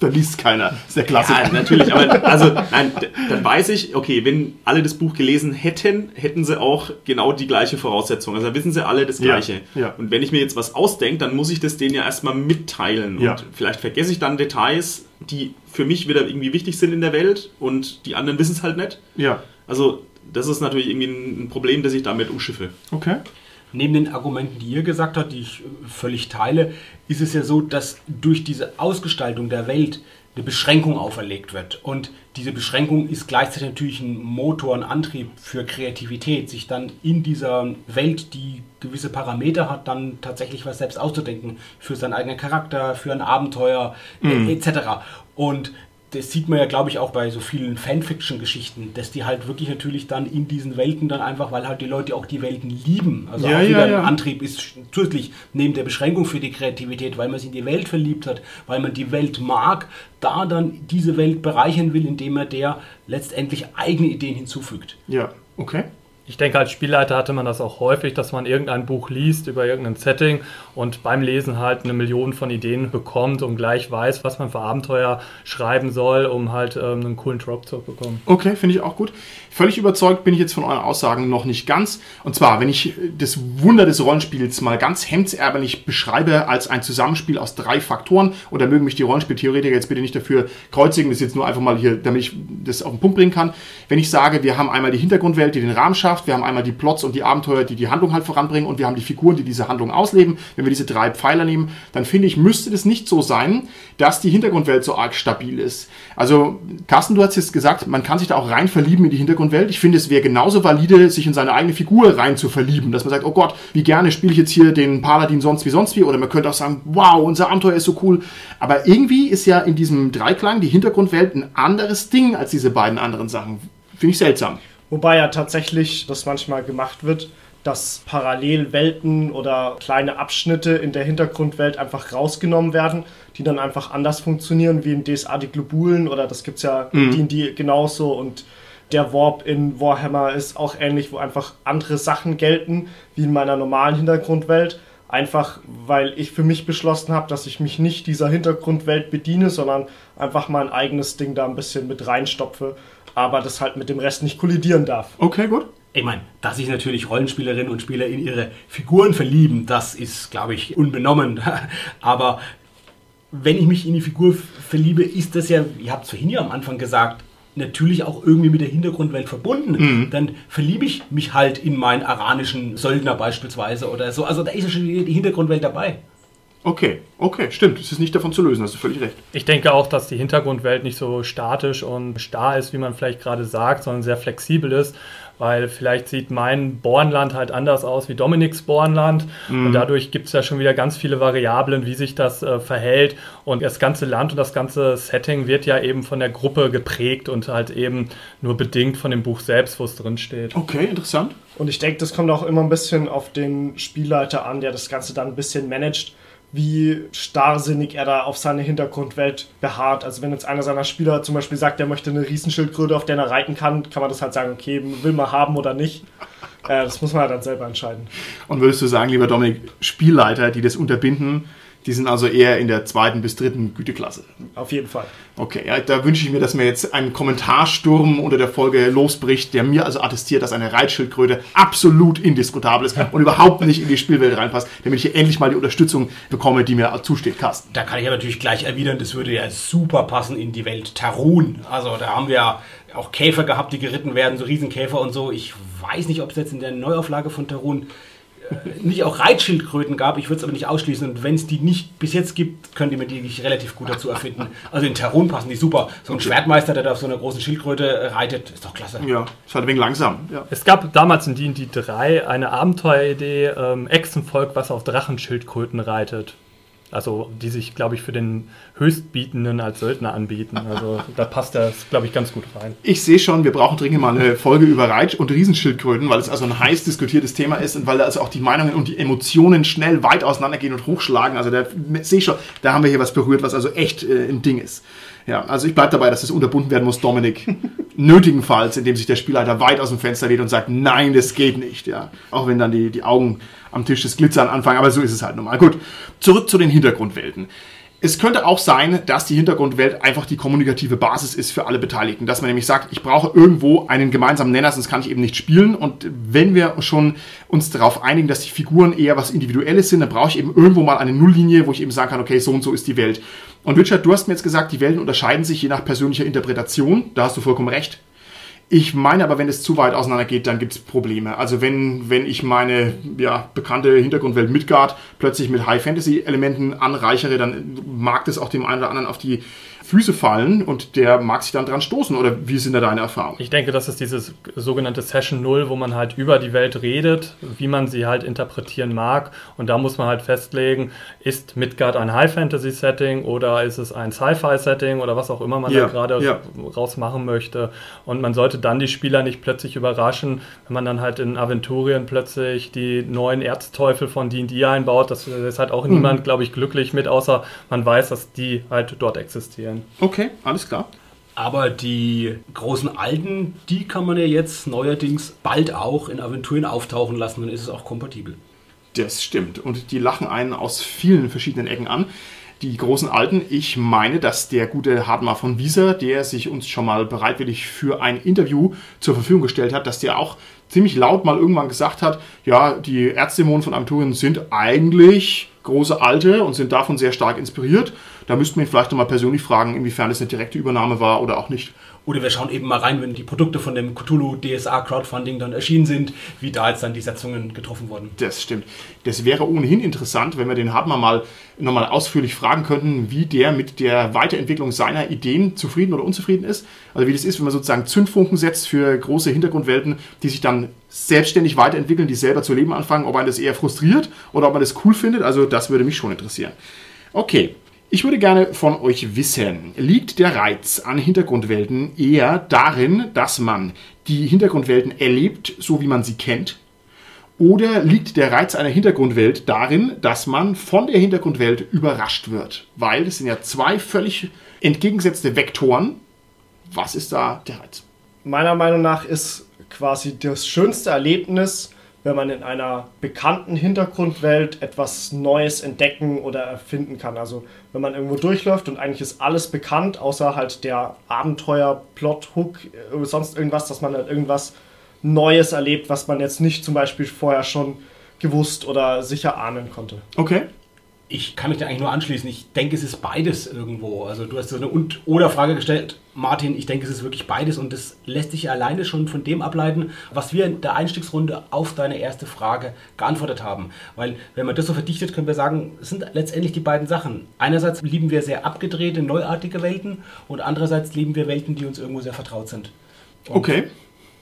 Da liest keiner. Das ist der Klassiker. ja, natürlich, aber also nein, dann weiß ich, okay, wenn alle das Buch gelesen hätten, hätten sie auch genau die gleiche Voraussetzung. Also wissen sie alle das Ja, Gleiche. ja. Und wenn ich mir jetzt was ausdenke, dann muss ich das denen ja erstmal mitteilen. Ja. Und vielleicht vergesse ich dann Details, die für mich wieder irgendwie wichtig sind in der Welt und die anderen wissen es halt nicht. Ja. Also das ist natürlich irgendwie ein ein Problem, das ich damit umschiffe. Okay. Neben den Argumenten, die ihr gesagt habt, die ich äh, völlig teile, ist es ja so, dass durch diese Ausgestaltung der Welt eine Beschränkung auferlegt wird. Und diese Beschränkung ist gleichzeitig natürlich ein Motor, ein Antrieb für Kreativität, sich dann in dieser Welt, die gewisse Parameter hat, dann tatsächlich was selbst auszudenken. Für seinen eigenen Charakter, für ein Abenteuer, äh, etc. Und das sieht man ja, glaube ich, auch bei so vielen Fanfiction-Geschichten, dass die halt wirklich natürlich dann in diesen Welten dann einfach, weil halt die Leute auch die Welten lieben. Also Ja, auch wieder ja, ein ja. Antrieb ist zusätzlich neben der Beschränkung für die Kreativität, weil man sich in die Welt verliebt hat, weil man die Welt mag, da dann diese Welt bereichern will, indem er der letztendlich eigene Ideen hinzufügt. Ja. Okay. Ich denke, als Spielleiter hatte man das auch häufig, dass man irgendein Buch liest über irgendein Setting und beim Lesen halt eine Million von Ideen bekommt und gleich weiß, was man für Abenteuer schreiben soll, um halt ähm, einen coolen Drop zu bekommen. Okay, finde ich auch gut. Völlig überzeugt bin ich jetzt von euren Aussagen noch nicht ganz. Und zwar, wenn ich das Wunder des Rollenspiels mal ganz hemdsärmlich beschreibe als ein Zusammenspiel aus drei Faktoren, und da mögen mich die Rollenspieltheoretiker jetzt bitte nicht dafür kreuzigen, das ist jetzt nur einfach mal hier, damit ich das auf den Punkt bringen kann. Wenn ich sage, wir haben einmal die Hintergrundwelt, die den Rahmen schafft, gesagt, wir haben einmal die Plots und die Abenteuer, die die Handlung halt voranbringen und wir haben die Figuren, die diese Handlung ausleben. Wenn wir diese drei Pfeiler nehmen, dann finde ich, müsste das nicht so sein, dass die Hintergrundwelt so arg stabil ist. Also, Carsten, du hast jetzt gesagt, man kann sich da auch rein verlieben in die Hintergrundwelt. Ich finde, es wäre genauso valide, sich in seine eigene Figur rein zu verlieben, dass man sagt, oh Gott, wie gerne spiele ich jetzt hier den Paladin sonst wie sonst wie. Oder man könnte auch sagen, wow, unser Abenteuer ist so cool. Aber irgendwie ist ja in diesem Dreiklang die Hintergrundwelt ein anderes Ding als diese beiden anderen Sachen. Finde ich seltsam. Wobei ja tatsächlich das manchmal gemacht wird, dass Parallelwelten oder kleine Abschnitte in der Hintergrundwelt einfach rausgenommen werden, die dann einfach anders funktionieren, wie in DSA die Globulen oder das gibt es ja in D&D genauso und der Warp in Warhammer ist auch ähnlich, wo einfach andere Sachen gelten, wie in meiner normalen Hintergrundwelt. Einfach, weil ich für mich beschlossen habe, dass ich mich nicht dieser Hintergrundwelt bediene, sondern einfach mein eigenes Ding da ein bisschen mit reinstopfe, aber das halt mit dem Rest nicht kollidieren darf. Okay, gut. Ich meine, dass sich natürlich Rollenspielerinnen und Spieler in ihre Figuren verlieben, das ist, glaube ich, unbenommen. Aber wenn ich mich in die Figur verliebe, ist das ja, ihr habt es vorhin ja am Anfang gesagt, natürlich auch irgendwie mit der Hintergrundwelt verbunden. Dann verliebe ich mich halt in meinen aranischen Söldner beispielsweise oder so. Also da ist ja schon die Hintergrundwelt dabei. Okay, okay, stimmt. Es ist nicht davon zu lösen, hast du völlig recht. Ich denke auch, dass die Hintergrundwelt nicht so statisch und starr ist, wie man vielleicht gerade sagt, sondern sehr flexibel ist, weil vielleicht sieht mein Bornland halt anders aus wie Dominiks Bornland und dadurch gibt es ja schon wieder ganz viele Variablen, wie sich das äh, verhält und das ganze Land und das ganze Setting wird ja eben von der Gruppe geprägt und halt eben nur bedingt von dem Buch selbst, wo es drin steht. Okay, interessant. Und ich denke, das kommt auch immer ein bisschen auf den Spielleiter an, der das Ganze dann ein bisschen managt, wie starrsinnig er da auf seine Hintergrundwelt beharrt. Also wenn jetzt einer seiner Spieler zum Beispiel sagt, er möchte eine Riesenschildkröte, auf der er reiten kann, kann man das halt sagen, okay, will man haben oder nicht. Äh, das muss man halt dann selber entscheiden. Und würdest du sagen, lieber Dominik, Spielleiter, die das unterbinden, die sind also eher in der zweiten bis dritten Güteklasse. Auf jeden Fall. Okay, ja, da wünsche ich mir, dass mir jetzt ein Kommentarsturm unter der Folge losbricht, der mir also attestiert, dass eine Reitschildkröte absolut indiskutabel ist und überhaupt nicht in die Spielwelt reinpasst, damit ich hier endlich mal die Unterstützung bekomme, die mir zusteht, Carsten. Da kann ich ja natürlich gleich erwidern, das würde ja super passen in die Welt Tarun. Also da haben wir ja auch Käfer gehabt, die geritten werden, so Riesenkäfer und so. Ich weiß nicht, ob es jetzt in der Neuauflage von Tarun nicht auch Reitschildkröten gab. Ich würde es aber nicht ausschließen. Und wenn es die nicht bis jetzt gibt, können die mir die nicht relativ gut dazu erfinden. Also in Tarun passen die super. So ein Schwertmeister, der da auf so einer großen Schildkröte äh, reitet, ist doch klasse. Ja, ist halt ein wenig langsam. Ja. Es gab damals in D&D 3 eine Abenteueridee, ähm, Echsenvolk, was auf Drachenschildkröten reitet. Also die sich, glaube ich, für den Höchstbietenden als Söldner anbieten. Also da passt das, glaube ich, ganz gut rein. Ich sehe schon, wir brauchen dringend mal eine Folge über Reitsch- und Riesenschildkröten, weil es also ein heiß diskutiertes Thema ist und weil da also auch die Meinungen und die Emotionen schnell weit auseinandergehen und hochschlagen. Also da sehe ich schon, da haben wir hier was berührt, was also echt äh, ein Ding ist. Ja, also ich bleibe dabei, dass das unterbunden werden muss, Dominik. Nötigenfalls, indem sich der Spielleiter weit aus dem Fenster lehnt und sagt, nein, das geht nicht. Ja, auch wenn dann die, die Augen am Tisch des Glitzern anfangen, aber so ist es halt normal. Gut, zurück zu den Hintergrundwelten. Es könnte auch sein, dass die Hintergrundwelt einfach die kommunikative Basis ist für alle Beteiligten. Dass man nämlich sagt, ich brauche irgendwo einen gemeinsamen Nenner, sonst kann ich eben nicht spielen. Und wenn wir schon uns darauf einigen, dass die Figuren eher was Individuelles sind, dann brauche ich eben irgendwo mal eine Nulllinie, wo ich eben sagen kann, okay, so und so ist die Welt. Und Richard, du hast mir jetzt gesagt, die Welten unterscheiden sich je nach persönlicher Interpretation. Da hast du vollkommen recht. Ich meine aber, wenn es zu weit auseinander geht, dann gibt es Probleme. Also wenn, wenn ich meine ja, bekannte Hintergrundwelt Midgard plötzlich mit High-Fantasy-Elementen anreichere, dann mag das auch dem einen oder anderen auf die Füße fallen und der mag sich dann dran stoßen. Oder wie sind da deine Erfahrungen? Ich denke, das ist dieses sogenannte Session Null, wo man halt über die Welt redet, wie man sie halt interpretieren mag. Und da muss man halt festlegen, ist Midgard ein High-Fantasy-Setting oder ist es ein Sci-Fi-Setting oder was auch immer man Ja, da gerade ja. rausmachen möchte. Und man sollte dann die Spieler nicht plötzlich überraschen, wenn man dann halt in Aventurien plötzlich die neuen Erzteufel von D&D einbaut. Das ist halt auch niemand, glaube ich, glücklich mit, außer man weiß, dass die halt dort existieren. Okay, alles klar. Aber die großen Alten, die kann man ja jetzt neuerdings bald auch in Aventuren auftauchen lassen, dann ist es auch kompatibel. Das stimmt. Und die lachen einen aus vielen verschiedenen Ecken an. Die großen Alten, ich meine, dass der gute Hartmar von Wieser, der sich uns schon mal bereitwillig für ein Interview zur Verfügung gestellt hat, dass der auch ziemlich laut mal irgendwann gesagt hat, ja, die Erzdämonen von Aventurien sind eigentlich große Alte und sind davon sehr stark inspiriert. Da müssten wir ihn vielleicht nochmal persönlich fragen, inwiefern das eine direkte Übernahme war oder auch nicht. Oder wir schauen eben mal rein, wenn die Produkte von dem Cthulhu DSA Crowdfunding dann erschienen sind, wie da jetzt dann die Setzungen getroffen wurden. Das stimmt. Das wäre ohnehin interessant, wenn wir den Hartmann mal nochmal ausführlich fragen könnten, wie der mit der Weiterentwicklung seiner Ideen zufrieden oder unzufrieden ist. Also wie das ist, wenn man sozusagen Zündfunken setzt für große Hintergrundwelten, die sich dann selbstständig weiterentwickeln, die selber zu leben anfangen, ob man das eher frustriert oder ob man das cool findet. Also das würde mich schon interessieren. Okay, ich würde gerne von euch wissen, liegt der Reiz an Hintergrundwelten eher darin, dass man die Hintergrundwelten erlebt, so wie man sie kennt? Oder liegt der Reiz einer Hintergrundwelt darin, dass man von der Hintergrundwelt überrascht wird? Weil das sind ja zwei völlig entgegengesetzte Vektoren. Was ist da der Reiz? Meiner Meinung nach ist quasi das schönste Erlebnis, wenn man in einer bekannten Hintergrundwelt etwas Neues entdecken oder erfinden kann. Also wenn man irgendwo durchläuft und eigentlich ist alles bekannt, außer halt der Abenteuer, Plot, Hook, oder sonst irgendwas, dass man halt irgendwas Neues erlebt, was man jetzt nicht zum Beispiel vorher schon gewusst oder sicher ahnen konnte. Okay. Ich kann mich da eigentlich nur anschließen. Ich denke, es ist beides irgendwo. Also du hast so eine Und- oder Frage gestellt, Martin. Ich denke, es ist wirklich beides und das lässt sich alleine schon von dem ableiten, was wir in der Einstiegsrunde auf deine erste Frage geantwortet haben. Weil wenn man das so verdichtet, können wir sagen, es sind letztendlich die beiden Sachen. Einerseits lieben wir sehr abgedrehte, neuartige Welten und andererseits lieben wir Welten, die uns irgendwo sehr vertraut sind. Und Okay.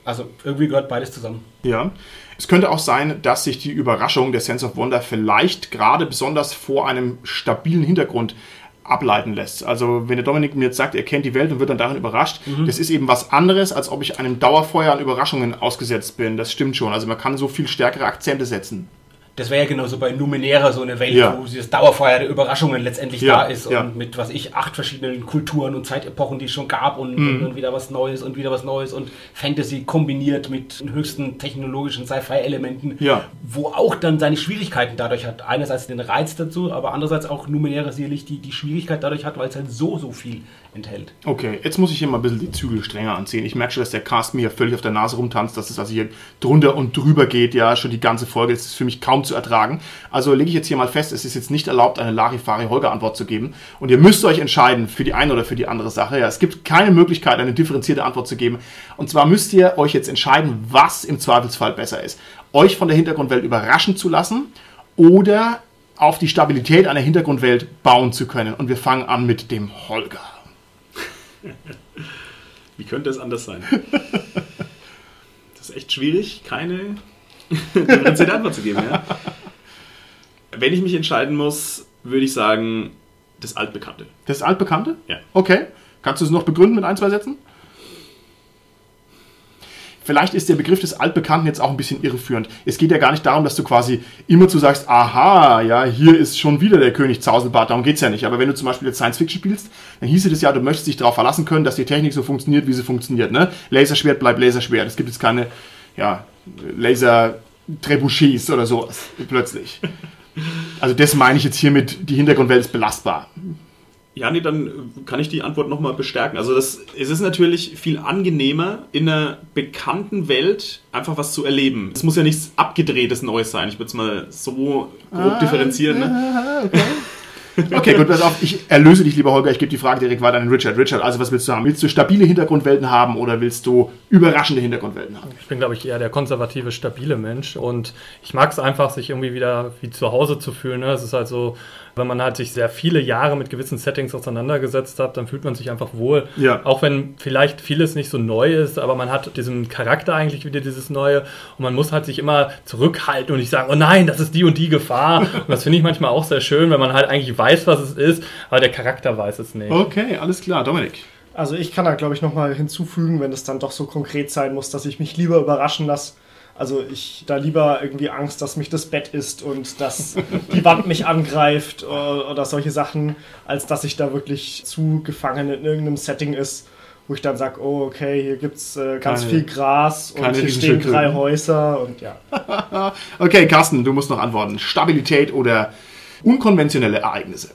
Also irgendwie gehört beides zusammen. Ja. Es könnte auch sein, dass sich die Überraschung der Sense of Wonder vielleicht gerade besonders vor einem stabilen Hintergrund ableiten lässt. Also wenn der Dominik mir jetzt sagt, er kennt die Welt und wird dann darin überrascht, das ist eben was anderes, als ob ich einem Dauerfeuer an Überraschungen ausgesetzt bin. Das stimmt schon. Also man kann so viel stärkere Akzente setzen. Das wäre ja genauso bei Numenera so eine Welt, Ja. wo dieses Dauerfeuer der Überraschungen letztendlich Ja, da ist und ja. mit, was ich, acht verschiedenen Kulturen und Zeitepochen, die es schon gab und, Mhm. und, wieder was Neues und wieder was Neues und Fantasy kombiniert mit den höchsten technologischen Sci-Fi-Elementen, wo auch dann seine Schwierigkeiten dadurch hat. Einerseits den Reiz dazu, aber andererseits auch Numenera sicherlich die, die Schwierigkeit dadurch hat, weil es halt so, so viel enthält. Okay, jetzt muss ich hier mal ein bisschen die Zügel strenger anziehen. Ich merke schon, dass der Cast mir hier völlig auf der Nase rumtanzt, dass es also hier drunter und drüber geht, ja, schon die ganze Folge. Das ist für mich kaum zu ertragen. Also lege ich jetzt hier mal fest, es ist jetzt nicht erlaubt, eine Larifari-Holger-Antwort zu geben. Und ihr müsst euch entscheiden für die eine oder für die andere Sache. Ja, es gibt keine Möglichkeit, eine differenzierte Antwort zu geben. Und zwar müsst ihr euch jetzt entscheiden, was im Zweifelsfall besser ist. Euch von der Hintergrundwelt überraschen zu lassen oder auf die Stabilität einer Hintergrundwelt bauen zu können. Und wir fangen an mit dem Holger. Wie könnte es anders sein? Das ist echt schwierig, keine differenzierte Antwort zu geben. Ja? Wenn ich mich entscheiden muss, würde ich sagen, das Altbekannte. Das Altbekannte? Ja. Okay. Kannst du es noch begründen mit ein, zwei Sätzen? Vielleicht ist der Begriff des Altbekannten jetzt auch ein bisschen irreführend. Es geht ja gar nicht darum, dass du quasi immer zu sagst, aha, ja, hier ist schon wieder der König Zauselbart, darum geht's ja nicht. Aber wenn du zum Beispiel jetzt Science Fiction spielst, dann hieße das ja, du möchtest dich darauf verlassen können, dass die Technik so funktioniert, wie sie funktioniert. Ne? Laserschwert bleibt Laserschwert. Es gibt jetzt keine ja, Laser-Trebuchets oder sowas plötzlich. Also das meine ich jetzt hiermit, die Hintergrundwelt ist belastbar. Ja, nee, dann kann ich die Antwort nochmal bestärken. Also das, es ist natürlich viel angenehmer, in einer bekannten Welt einfach was zu erleben. Es muss ja nichts abgedrehtes Neues sein. Ich würde es mal so grob differenzieren. Ne? Okay, gut, pass auf, ich erlöse dich, lieber Holger, ich gebe die Frage direkt weiter an Richard. Richard, also was willst du haben? Willst du stabile Hintergrundwelten haben oder willst du überraschende Hintergrundwelten haben? Ich bin, glaube ich, eher der konservative, stabile Mensch und ich mag es einfach, sich irgendwie wieder wie zu Hause zu fühlen. Ne? Es ist halt so, wenn man halt sich sehr viele Jahre mit gewissen Settings auseinandergesetzt hat, dann fühlt man sich einfach wohl. Ja. Auch wenn vielleicht vieles nicht so neu ist, aber man hat diesen Charakter eigentlich wieder, dieses Neue und man muss halt sich immer zurückhalten und nicht sagen, oh nein, das ist die und die Gefahr. Und das finde ich manchmal auch sehr schön, wenn man halt eigentlich weiß, was es ist, aber der Charakter weiß es nicht. Okay, alles klar, Dominik. Also ich kann da, glaube ich, nochmal hinzufügen, wenn es dann doch so konkret sein muss, dass ich mich lieber überraschen lasse. Also ich da lieber irgendwie Angst, dass mich das Bett isst und dass die Wand mich angreift oder, oder solche Sachen, als dass ich da wirklich zu gefangen in irgendeinem Setting ist, wo ich dann sage, oh okay, hier gibt's äh, ganz Keine- viel Gras und hier stehen drei Häuser und ja. Okay, Carsten, du musst noch antworten. Stabilität oder unkonventionelle Ereignisse?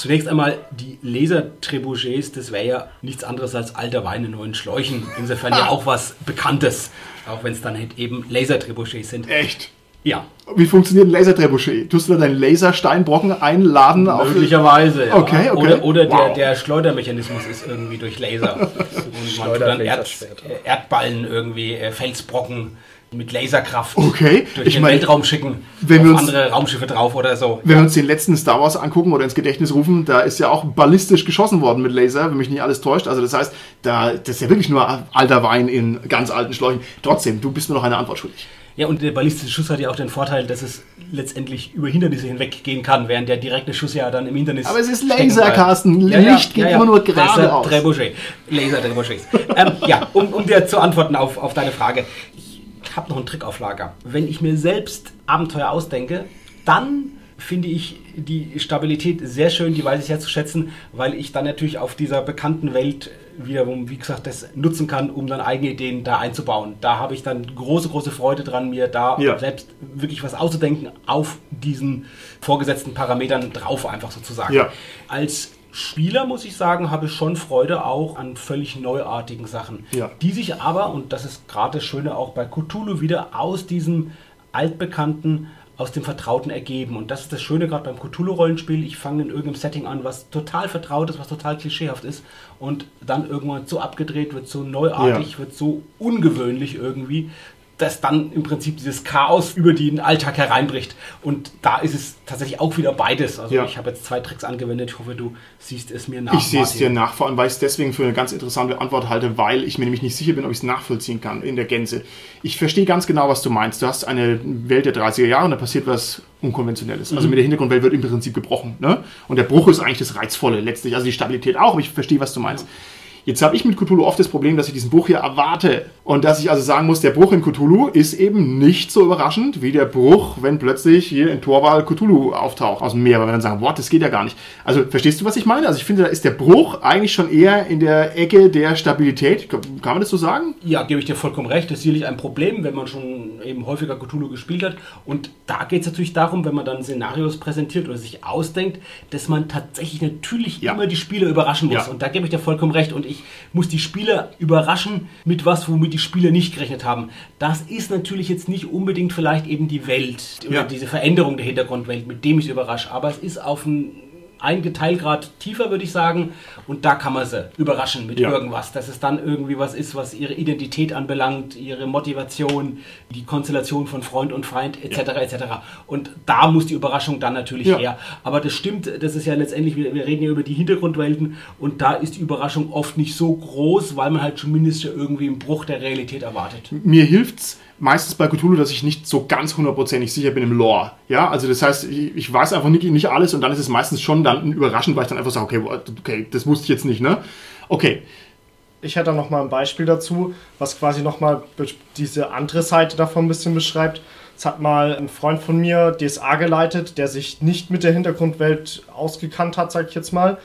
Zunächst einmal die Laser-Trebuchets, das wäre ja nichts anderes als alter Wein in neuen Schläuchen. Insofern ja auch was Bekanntes. Auch wenn es dann halt eben Laser-Trebuchets sind. Echt? Ja, Wie funktioniert ein Lasertrebuchet? Tust du da deinen Lasersteinbrocken einladen? auf- möglicherweise. Ja. Okay, okay. Oder, oder der, Wow. der Schleudermechanismus ist irgendwie durch Laser. Und man tut dann Erd, äh, Erdballen irgendwie, äh, Felsbrocken mit Laserkraft Okay, durch ich den meine, Weltraum schicken. wenn auf wir uns- andere Raumschiffe drauf oder so. Wenn wir uns den letzten Star Wars angucken oder ins Gedächtnis rufen, da ist ja auch ballistisch geschossen worden mit Laser, wenn mich nicht alles täuscht. Also das heißt, da, das ist ja wirklich nur alter Wein in ganz alten Schläuchen. Trotzdem, du bist mir noch eine Antwort schuldig. Ja, und der ballistische Schuss hat ja auch den Vorteil, dass es letztendlich über Hindernisse hinweggehen kann, während der direkte Schuss ja dann im Hindernis. Aber es ist Laser. Carsten. Licht geht immer nur geradeaus. Laser Trebuchet. Laser Trebuchets. ähm, ja, um, um dir zu antworten auf, auf deine Frage. Ich habe noch einen Trick auf Lager. Wenn ich mir selbst Abenteuer ausdenke, dann finde ich die Stabilität sehr schön, die weiß ich sehr zu schätzen, weil ich dann natürlich auf dieser bekannten Welt wiederum, wie gesagt, das nutzen kann, um dann eigene Ideen da einzubauen. Da habe ich dann große, große Freude dran, mir da Ja. selbst wirklich was auszudenken auf diesen vorgesetzten Parametern drauf, einfach sozusagen. Ja. Als Spieler muss ich sagen, habe ich schon Freude auch an völlig neuartigen Sachen, Ja. die sich aber, und das ist gerade das Schöne auch bei Cthulhu, wieder aus diesem altbekannten, aus dem Vertrauten ergeben. Und das ist das Schöne gerade beim Cthulhu-Rollenspiel. Ich fange in irgendeinem Setting an, was total vertraut ist, was total klischeehaft ist und dann irgendwann so abgedreht wird, so neuartig, wird so ungewöhnlich irgendwie, dass dann im Prinzip dieses Chaos über den Alltag hereinbricht. Und da ist es tatsächlich auch wieder beides. Also Ja. ich habe jetzt zwei Tricks angewendet. Ich hoffe, du siehst es mir nach. Ich sehe es dir nach, vor allem weil ich es deswegen für eine ganz interessante Antwort halte, weil ich mir nämlich nicht sicher bin, ob ich es nachvollziehen kann in der Gänze. Ich verstehe ganz genau, was du meinst. Du hast eine Welt der 30er Jahre und da passiert was Unkonventionelles. Also mit der Hintergrundwelt wird im Prinzip gebrochen. Ne? Und der Bruch ist eigentlich das Reizvolle letztlich. Also die Stabilität auch, aber ich verstehe, was du meinst. Jetzt habe ich mit Cthulhu oft das Problem, dass ich diesen Bruch hier erwarte. Und dass ich also sagen muss, der Bruch in Cthulhu ist eben nicht so überraschend wie der Bruch, wenn plötzlich hier in Torwal Cthulhu auftaucht aus dem Meer. Weil wir dann sagen, what, das geht ja gar nicht. Also verstehst du, was ich meine? Also ich finde, da ist der Bruch eigentlich schon eher in der Ecke der Stabilität. Kann man das so sagen? Ja, gebe ich dir vollkommen recht. Das ist sicherlich ein Problem, wenn man schon eben häufiger Cthulhu gespielt hat. Und da geht es natürlich darum, wenn man dann Szenarios präsentiert oder sich ausdenkt, dass man tatsächlich natürlich Ja. immer die Spieler überraschen muss. Ja. Und da gebe ich dir vollkommen recht. Und ich muss die Spieler überraschen mit was, womit die Spieler nicht gerechnet haben. Das ist natürlich jetzt nicht unbedingt vielleicht eben die Welt oder Ja. diese Veränderung der Hintergrundwelt, mit dem ich überrasche. Aber es ist auf ein ein Geteilgrad tiefer, würde ich sagen. Und da kann man sie überraschen mit Ja. irgendwas. Dass es dann irgendwie was ist, was ihre Identität anbelangt, ihre Motivation, die Konstellation von Freund und Feind, etc. etc. Und da muss die Überraschung dann natürlich Ja. her. Aber das stimmt, das ist ja letztendlich, wir, wir reden ja über die Hintergrundwelten und da ist die Überraschung oft nicht so groß, weil man halt zumindest ja irgendwie einen Bruch der Realität erwartet. mir hilft's meistens bei Cthulhu, dass ich nicht so ganz hundertprozentig sicher bin im Lore. Ja, also das heißt, ich, ich weiß einfach nicht, nicht alles und dann ist es meistens schon dann überraschend, weil ich dann einfach sage, okay, okay, das wusste ich jetzt nicht, ne? Okay, Ich hätte noch mal ein Beispiel dazu, was quasi noch mal diese andere Seite davon ein bisschen beschreibt. Es hat mal ein Freund von mir DSA geleitet, der sich nicht mit der Hintergrundwelt ausgekannt hat, sag ich jetzt mal.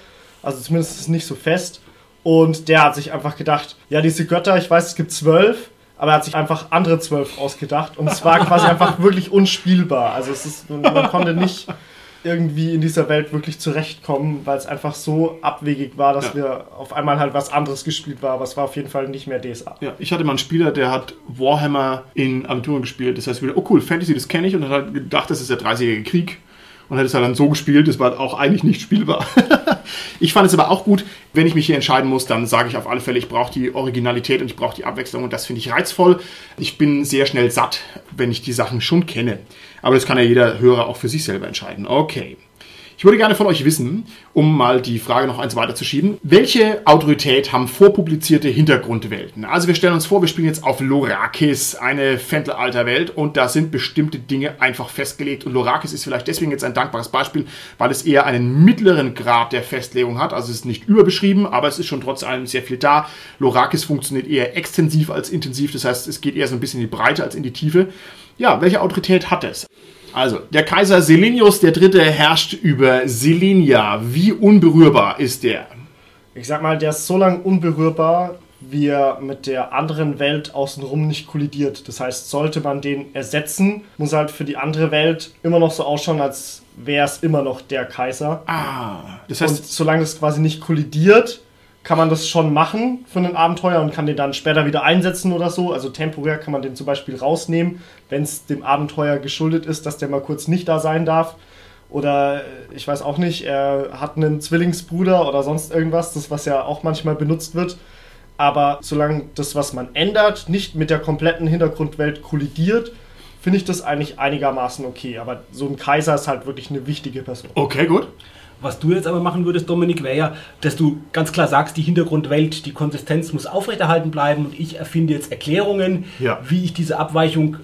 Also zumindest nicht so fest. Und der hat sich einfach gedacht, ja, diese Götter, ich weiß, es gibt zwölf, aber er hat sich einfach andere zwölf ausgedacht. Und es war quasi einfach wirklich unspielbar. Also es ist, man konnte nicht irgendwie in dieser Welt wirklich zurechtkommen, weil es einfach so abwegig war, dass Ja. wir auf einmal halt was anderes gespielt war, aber es war auf jeden Fall nicht mehr DSA. Ja, ich hatte mal einen Spieler, der hat Warhammer in Aventuren gespielt. Das heißt wieder, oh cool, Fantasy, das kenne ich. Und dann hat er gedacht, das ist der 30-jährige Krieg. Und hat es halt dann so gespielt, das war auch eigentlich nicht spielbar. ich fand es aber auch gut, wenn ich mich hier entscheiden muss, dann sage ich auf alle Fälle, ich brauche die Originalität und ich brauche die Abwechslung und das finde ich reizvoll. Ich bin sehr schnell satt, wenn ich die Sachen schon kenne. Aber das kann ja jeder Hörer auch für sich selber entscheiden. Okay. Ich würde gerne von euch wissen, um mal die Frage noch eins weiterzuschieben, welche Autorität haben vorpublizierte Hintergrundwelten? Also wir stellen uns vor, wir spielen jetzt auf Lorakis, eine Fentelalter-Welt, und da sind bestimmte Dinge einfach festgelegt. Und Lorakis ist vielleicht deswegen jetzt ein dankbares Beispiel, weil es eher einen mittleren Grad der Festlegung hat. Also es ist nicht überbeschrieben, aber es ist schon trotz allem sehr viel da. Lorakis funktioniert eher extensiv als intensiv, das heißt, es geht eher so ein bisschen in die Breite als in die Tiefe. Ja, welche Autorität hat es? Also, der Kaiser Selenius III. herrscht über Selenia. Wie unberührbar ist der? Ich sag mal, der ist so lange unberührbar, wie er mit der anderen Welt außenrum nicht kollidiert. Das heißt, sollte man den ersetzen, muss halt für die andere Welt immer noch so ausschauen, als wäre es immer noch der Kaiser. Ah, das Und heißt, solange es quasi nicht kollidiert, kann man das schon machen für ein Abenteuer und kann den dann später wieder einsetzen oder so. Also temporär kann man den zum Beispiel rausnehmen, wenn es dem Abenteuer geschuldet ist, dass der mal kurz nicht da sein darf. Oder äh, ich weiß auch nicht, er hat einen Zwillingsbruder oder sonst irgendwas, das was ja auch manchmal benutzt wird. Aber solange das, was man ändert, nicht mit der kompletten Hintergrundwelt kollidiert, finde ich das eigentlich einigermaßen okay. Aber so ein Kaiser ist halt wirklich eine wichtige Person. Okay, gut. Was du jetzt aber machen würdest, Dominik, wäre ja, dass du ganz klar sagst, die Hintergrundwelt, die Konsistenz muss aufrechterhalten bleiben und ich erfinde jetzt Erklärungen, Ja. wie ich diese Abweichung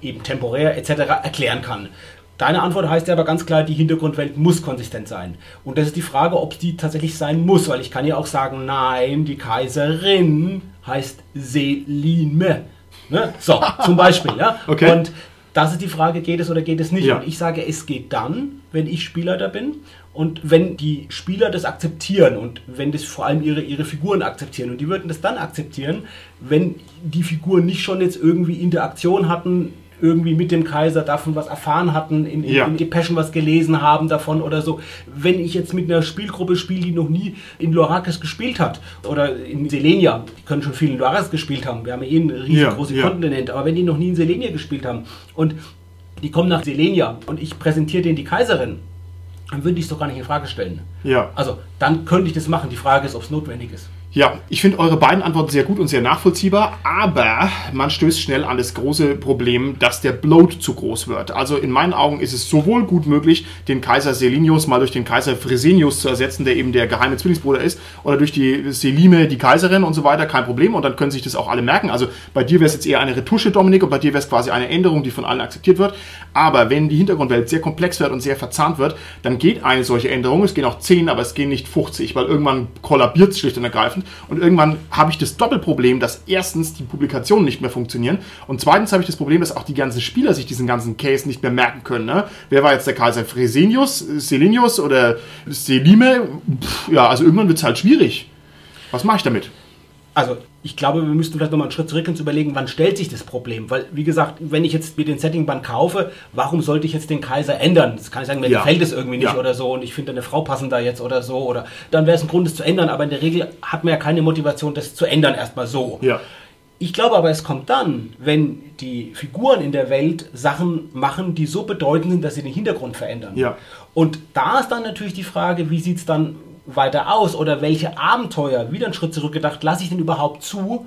eben temporär etc. erklären kann. Deine Antwort heißt ja aber ganz klar, die Hintergrundwelt muss konsistent sein. Und das ist die Frage, ob die tatsächlich sein muss, weil ich kann ja auch sagen, nein, die Kaiserin heißt Selime. Ne? So, zum Beispiel. Ja? Okay. Und das ist die Frage, geht es oder geht es nicht? Ja. Und ich sage, es geht dann, wenn ich Spielleiter bin und wenn die Spieler das akzeptieren und wenn das vor allem ihre, ihre Figuren akzeptieren. Und die würden das dann akzeptieren, wenn die Figuren nicht schon jetzt irgendwie Interaktion hatten, irgendwie mit dem Kaiser davon was erfahren hatten, in, in, Ja. in Depeschen was gelesen haben davon oder so. Wenn ich jetzt mit einer Spielgruppe spiele, die noch nie in Lorakis gespielt hat oder in Selenia, die können schon viel in Lorakis gespielt haben, wir haben ja eh einen Ja, riesengroßen ja. Kontinent, aber wenn die noch nie in Selenia gespielt haben und die kommen nach Selenia und ich präsentiere denen die Kaiserin, dann würde ich es doch gar nicht in Frage stellen. Ja. Also, dann könnte ich das machen. Die Frage ist, ob es notwendig ist. Ja, ich finde eure beiden Antworten sehr gut und sehr nachvollziehbar, aber man stößt schnell an das große Problem, dass der Bloat zu groß wird. Also in meinen Augen ist es sowohl gut möglich, den Kaiser Selinius mal durch den Kaiser Fresenius zu ersetzen, der eben der geheime Zwillingsbruder ist, oder durch die Selime, die Kaiserin und so weiter, kein Problem. Und dann können sich das auch alle merken. Also bei dir wäre es jetzt eher eine Retusche, Dominik, und bei dir wäre es quasi eine Änderung, die von allen akzeptiert wird. Aber wenn die Hintergrundwelt sehr komplex wird und sehr verzahnt wird, dann geht eine solche Änderung. Es gehen auch 10, aber es gehen nicht 50, weil irgendwann kollabiert es schlicht und ergreifend. Und irgendwann habe ich das Doppelproblem, dass erstens die Publikationen nicht mehr funktionieren und zweitens habe ich das Problem, dass auch die ganzen Spieler sich diesen ganzen Case nicht mehr merken können. Ne? Wer war jetzt der Kaiser? Fresenius, Selenius oder Selime? Pff, ja, also irgendwann wird es halt schwierig. Was mache ich damit? Also, ich glaube, wir müssten vielleicht nochmal einen Schritt zurück und überlegen, wann stellt sich das Problem? Weil, wie gesagt, wenn ich jetzt mir den Settingband kaufe, warum sollte ich jetzt den Kaiser ändern? Das kann ich sagen, mir Ja. gefällt es irgendwie nicht Ja. oder so und ich finde eine Frau passender jetzt oder so. Oder dann wäre es ein Grund, es zu ändern, aber in der Regel hat man ja keine Motivation, das zu ändern, erstmal so. Ja. Ich glaube aber, es kommt dann, wenn die Figuren in der Welt Sachen machen, die so bedeutend sind, dass sie den Hintergrund verändern. Ja. Und da ist dann natürlich die Frage, wie sieht es dann weiter aus oder welche Abenteuer, wieder einen Schritt zurückgedacht, lasse ich denn überhaupt zu,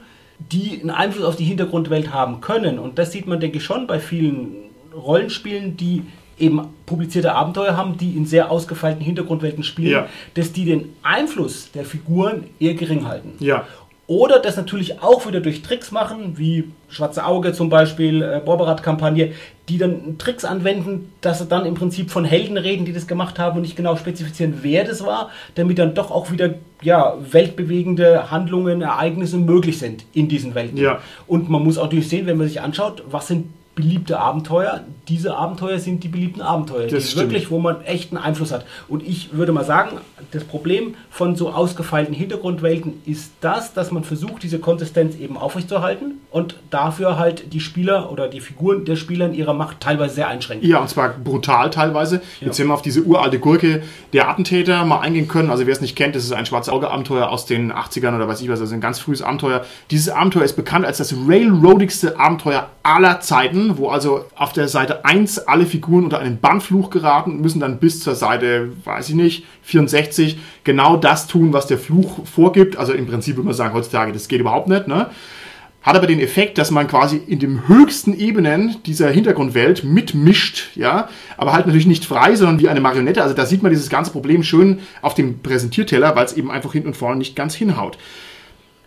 die einen Einfluss auf die Hintergrundwelt haben können. Und das sieht man, denke ich, schon bei vielen Rollenspielen, die eben publizierte Abenteuer haben, die in sehr ausgefeilten Hintergrundwelten spielen, Ja. dass die den Einfluss der Figuren eher gering halten. Ja. Oder das natürlich auch wieder durch Tricks machen, wie Schwarze Auge zum Beispiel, äh, Borberat-Kampagne, die dann Tricks anwenden, dass sie dann im Prinzip von Helden reden, die das gemacht haben und nicht genau spezifizieren, wer das war, damit dann doch auch wieder ja, weltbewegende Handlungen, Ereignisse möglich sind in diesen Welten. Ja. Und man muss auch natürlich sehen, wenn man sich anschaut, was sind beliebte Abenteuer. Diese Abenteuer sind die beliebten Abenteuer, Das die stimmt. wirklich, wo man echten Einfluss hat. Und ich würde mal sagen, das Problem von so ausgefeilten Hintergrundwelten ist das, dass man versucht, diese Konsistenz eben aufrechtzuerhalten und dafür halt die Spieler oder die Figuren der Spieler in ihrer Macht teilweise sehr einschränken. Ja, und zwar brutal teilweise. Jetzt wenn wir auf diese uralte Gurke der Attentäter mal eingehen können. Also wer es nicht kennt, das ist ein schwarze Auge-Abenteuer aus den 80ern oder weiß ich was, also ein ganz frühes Abenteuer. Dieses Abenteuer ist bekannt als das railroadigste Abenteuer aller Zeiten, wo also auf der Seite 1 alle Figuren unter einen Bannfluch geraten und müssen dann bis zur Seite, weiß ich nicht, 64 genau das tun, was der Fluch vorgibt. Also im Prinzip würde man sagen, heutzutage, das geht überhaupt nicht, ne? hat aber den Effekt, dass man quasi in den höchsten Ebenen dieser Hintergrundwelt mitmischt, ja, aber halt natürlich nicht frei, sondern wie eine Marionette. Also da sieht man dieses ganze Problem schön auf dem Präsentierteller, weil es eben einfach hinten und vorne nicht ganz hinhaut.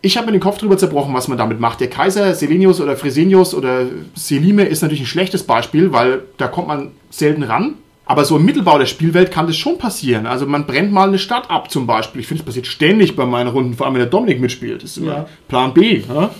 Ich habe mir den Kopf drüber zerbrochen, was man damit macht. Der Kaiser Selenius oder Fresenius oder Selime ist natürlich ein schlechtes Beispiel, weil da kommt man selten ran. Aber so im Mittelbau der Spielwelt kann das schon passieren. Also man brennt mal eine Stadt ab zum Beispiel. Ich finde, es passiert ständig bei meinen Runden, vor allem wenn der Dominik mitspielt. Das ist immer Ja. Plan B. Ja,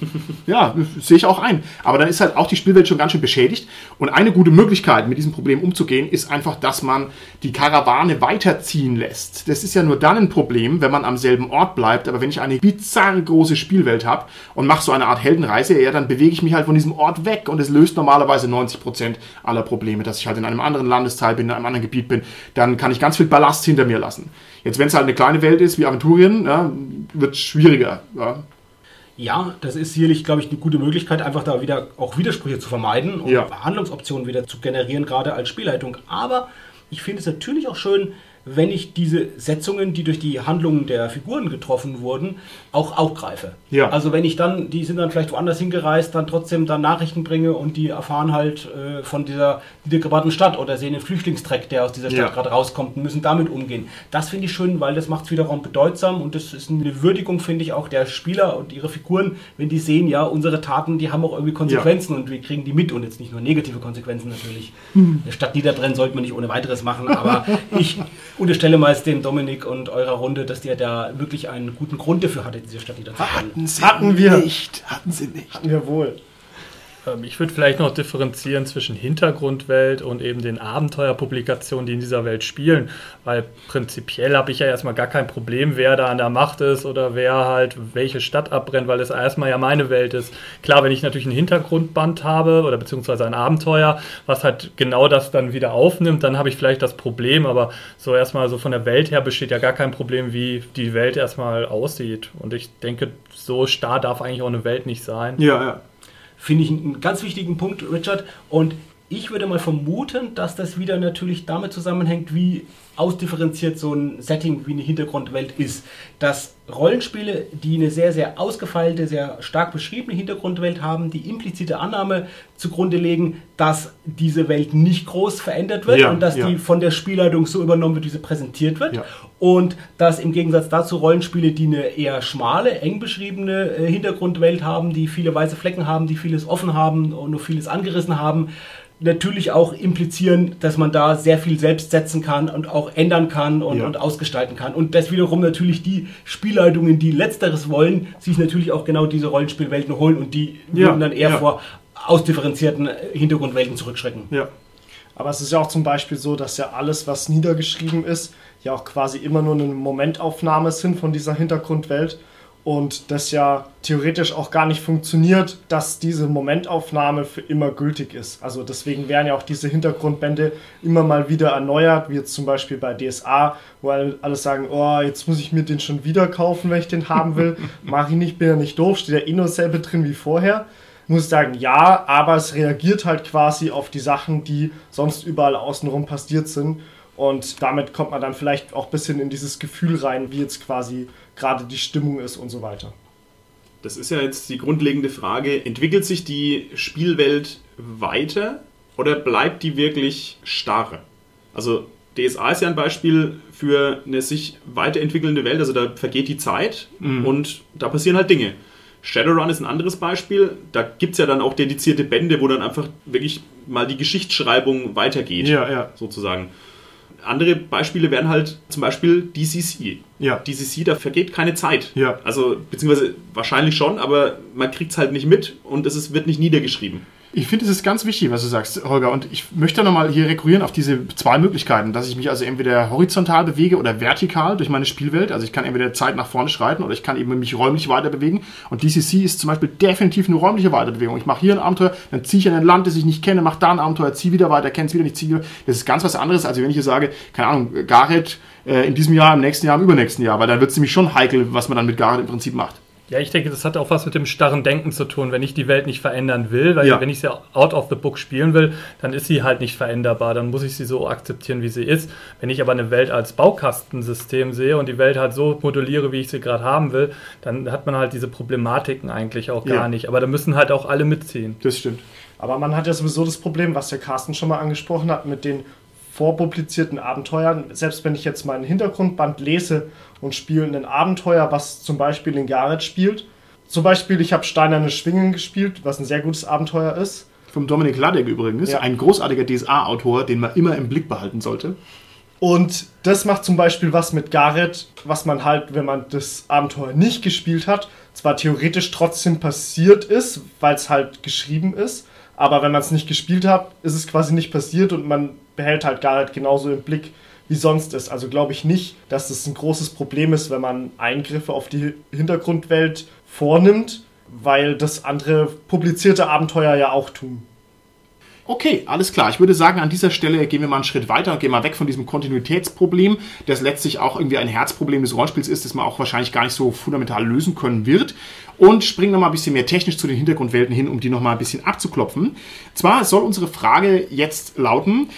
ja sehe ich auch ein. Aber dann ist halt auch die Spielwelt schon ganz schön beschädigt. Und eine gute Möglichkeit, mit diesem Problem umzugehen, ist einfach, dass man die Karawane weiterziehen lässt. Das ist ja nur dann ein Problem, wenn man am selben Ort bleibt. Aber wenn ich eine bizarre große Spielwelt habe und mache so eine Art Heldenreise, ja, dann bewege ich mich halt von diesem Ort weg. Und es löst normalerweise 90% aller Probleme, dass ich halt in einem anderen Landesteil bin, in einem anderen Gebiet bin, dann kann ich ganz viel Ballast hinter mir lassen. Jetzt, wenn es halt eine kleine Welt ist, wie Aventurien, ja, wird es schwieriger. Ja. Ja, das ist sicherlich, glaube ich, eine gute Möglichkeit, einfach da wieder auch Widersprüche zu vermeiden und Ja. Handlungsoptionen wieder zu generieren, gerade als Spielleitung. Aber ich finde es natürlich auch schön, wenn ich diese Setzungen, die durch die Handlungen der Figuren getroffen wurden, auch aufgreife. Ja. Also wenn ich dann, die sind dann vielleicht woanders hingereist, dann trotzdem dann Nachrichten bringe und die erfahren halt äh, von dieser niedergebrachten Stadt oder sehen den Flüchtlingstreck, der aus dieser Stadt Ja. gerade rauskommt und müssen damit umgehen. Das finde ich schön, weil das macht es wiederum bedeutsam und das ist eine Würdigung, finde ich, auch der Spieler und ihre Figuren, wenn die sehen, ja, unsere Taten, die haben auch irgendwie Konsequenzen und wir kriegen die mit und jetzt nicht nur negative Konsequenzen natürlich. Eine Stadt niederbrennen sollte man nicht ohne weiteres machen, aber ich unterstelle mal dem Dominik und eurer Runde, dass ihr da wirklich einen guten Grund dafür hattet, diese Stadt niederzubrennen. sie Hatten wir. nicht. Hatten sie nicht. Hatten wir wohl. Ähm, Ich würde vielleicht noch differenzieren zwischen Hintergrundwelt und eben den Abenteuerpublikationen, die in dieser Welt spielen, weil prinzipiell habe ich ja erstmal gar kein Problem, wer da an der Macht ist oder wer halt welche Stadt abbrennt, weil es erstmal ja meine Welt ist. Klar, wenn ich natürlich einen Hintergrundband habe oder beziehungsweise ein Abenteuer, was halt genau das dann wieder aufnimmt, dann habe ich vielleicht das Problem, aber so erstmal so von der Welt her besteht ja gar kein Problem, wie die Welt erstmal aussieht. Und ich denke, so starr darf eigentlich auch eine Welt nicht sein. Ja, ja. Finde ich einen ganz wichtigen Punkt, Richard. Und ich würde mal vermuten, dass das wieder natürlich damit zusammenhängt, wie ausdifferenziert so ein Setting wie eine Hintergrundwelt ist. Dass Rollenspiele, die eine sehr, sehr ausgefeilte, sehr stark beschriebene Hintergrundwelt haben, die implizite Annahme zugrunde legen, dass diese Welt nicht groß verändert wird Ja, und dass ja. die von der Spielleitung so übernommen wird, wie sie präsentiert wird. Ja. Und dass im Gegensatz dazu Rollenspiele, die eine eher schmale, eng beschriebene äh, Hintergrundwelt haben, die viele weiße Flecken haben, die vieles offen haben und nur vieles angerissen haben, natürlich auch implizieren, dass man da sehr viel selbst setzen kann und auch ändern kann und, Ja. und ausgestalten kann. Und das wiederum natürlich die Spielleitungen, die Letzteres wollen, sich natürlich auch genau diese Rollenspielwelten holen und die Ja, würden dann eher ja. vor ausdifferenzierten äh, Hintergrundwelten zurückschrecken. Ja. Aber es ist ja auch zum Beispiel so, dass ja alles, was niedergeschrieben ist, ja auch quasi immer nur eine Momentaufnahme sind von dieser Hintergrundwelt. Und das ja theoretisch auch gar nicht funktioniert, dass diese Momentaufnahme für immer gültig ist. Also deswegen werden ja auch diese Hintergrundbände immer mal wieder erneuert, wie jetzt zum Beispiel bei DSA, wo alle sagen, oh, jetzt muss ich mir den schon wieder kaufen, wenn ich den haben will. Mach ich nicht, bin ja nicht doof, steht ja eh nur dasselbe drin wie vorher muss ich sagen, ja, aber es reagiert halt quasi auf die Sachen, die sonst überall außenrum passiert sind. Und damit kommt man dann vielleicht auch ein bisschen in dieses Gefühl rein, wie jetzt quasi gerade die Stimmung ist und so weiter. Das ist ja jetzt die grundlegende Frage. Entwickelt sich die Spielwelt weiter oder bleibt die wirklich starr? Also DSA ist ja ein Beispiel für eine sich weiterentwickelnde Welt. Also da vergeht die Zeit und da passieren halt Dinge. Shadowrun ist ein anderes Beispiel. Da gibt es ja dann auch dedizierte Bände, wo dann einfach wirklich mal die Geschichtsschreibung weitergeht. Ja, ja. Sozusagen. Andere Beispiele wären halt zum Beispiel DCC. Ja. DCC, da vergeht keine Zeit. Ja. Also, beziehungsweise wahrscheinlich schon, aber man kriegt es halt nicht mit und es ist, wird nicht niedergeschrieben. Ich finde, es ist ganz wichtig, was du sagst, Holger. Und ich möchte nochmal hier rekurrieren auf diese zwei Möglichkeiten, dass ich mich also entweder horizontal bewege oder vertikal durch meine Spielwelt. Also ich kann entweder Zeit nach vorne schreiten oder ich kann eben mich räumlich weiter bewegen. Und DCC ist zum Beispiel definitiv eine räumliche Weiterbewegung. Ich mache hier ein Abenteuer, dann ziehe ich in ein Land, das ich nicht kenne, mache da ein Abenteuer, ziehe wieder weiter, kenne es wieder nicht, ziehe wieder. Das ist ganz was anderes, als wenn ich hier sage, keine Ahnung, Gareth äh, in diesem Jahr, im nächsten Jahr, im übernächsten Jahr. Weil dann wird es nämlich schon heikel, was man dann mit Gareth im Prinzip macht. Ja, ich denke, das hat auch was mit dem starren Denken zu tun. Wenn ich die Welt nicht verändern will, weil Ja. wenn ich sie out of the book spielen will, dann ist sie halt nicht veränderbar. Dann muss ich sie so akzeptieren, wie sie ist. Wenn ich aber eine Welt als Baukastensystem sehe und die Welt halt so modelliere, wie ich sie gerade haben will, dann hat man halt diese Problematiken eigentlich auch gar Ja. nicht. Aber da müssen halt auch alle mitziehen. Das stimmt. Aber man hat ja sowieso das Problem, was der Carsten schon mal angesprochen hat, mit den vorpublizierten Abenteuern. Selbst wenn ich jetzt meinen Hintergrundband lese und spiele ein Abenteuer, was zum Beispiel in Gareth spielt. Zum Beispiel, ich habe Steinerne Schwingen gespielt, was ein sehr gutes Abenteuer ist. Vom Dominik Ladek übrigens, Ja. ein großartiger DSA-Autor, den man immer im Blick behalten sollte. Und das macht zum Beispiel was mit Gareth, was man halt, wenn man das Abenteuer nicht gespielt hat, zwar theoretisch trotzdem passiert ist, weil es halt geschrieben ist, aber wenn man es nicht gespielt hat, ist es quasi nicht passiert und man behält halt Gareth genauso im Blick wie sonst ist. Also glaube ich nicht, dass das ein großes Problem ist, wenn man Eingriffe auf die Hintergrundwelt vornimmt, weil das andere publizierte Abenteuer ja auch tun. Okay, alles klar. Ich würde sagen, an dieser Stelle gehen wir mal einen Schritt weiter und gehen mal weg von diesem Kontinuitätsproblem, das letztlich auch irgendwie ein Herzproblem des Rollenspiels ist, das man auch wahrscheinlich gar nicht so fundamental lösen können wird. Und springen noch mal ein bisschen mehr technisch zu den Hintergrundwelten hin, um die noch mal ein bisschen abzuklopfen. Zwar soll unsere Frage jetzt lauten,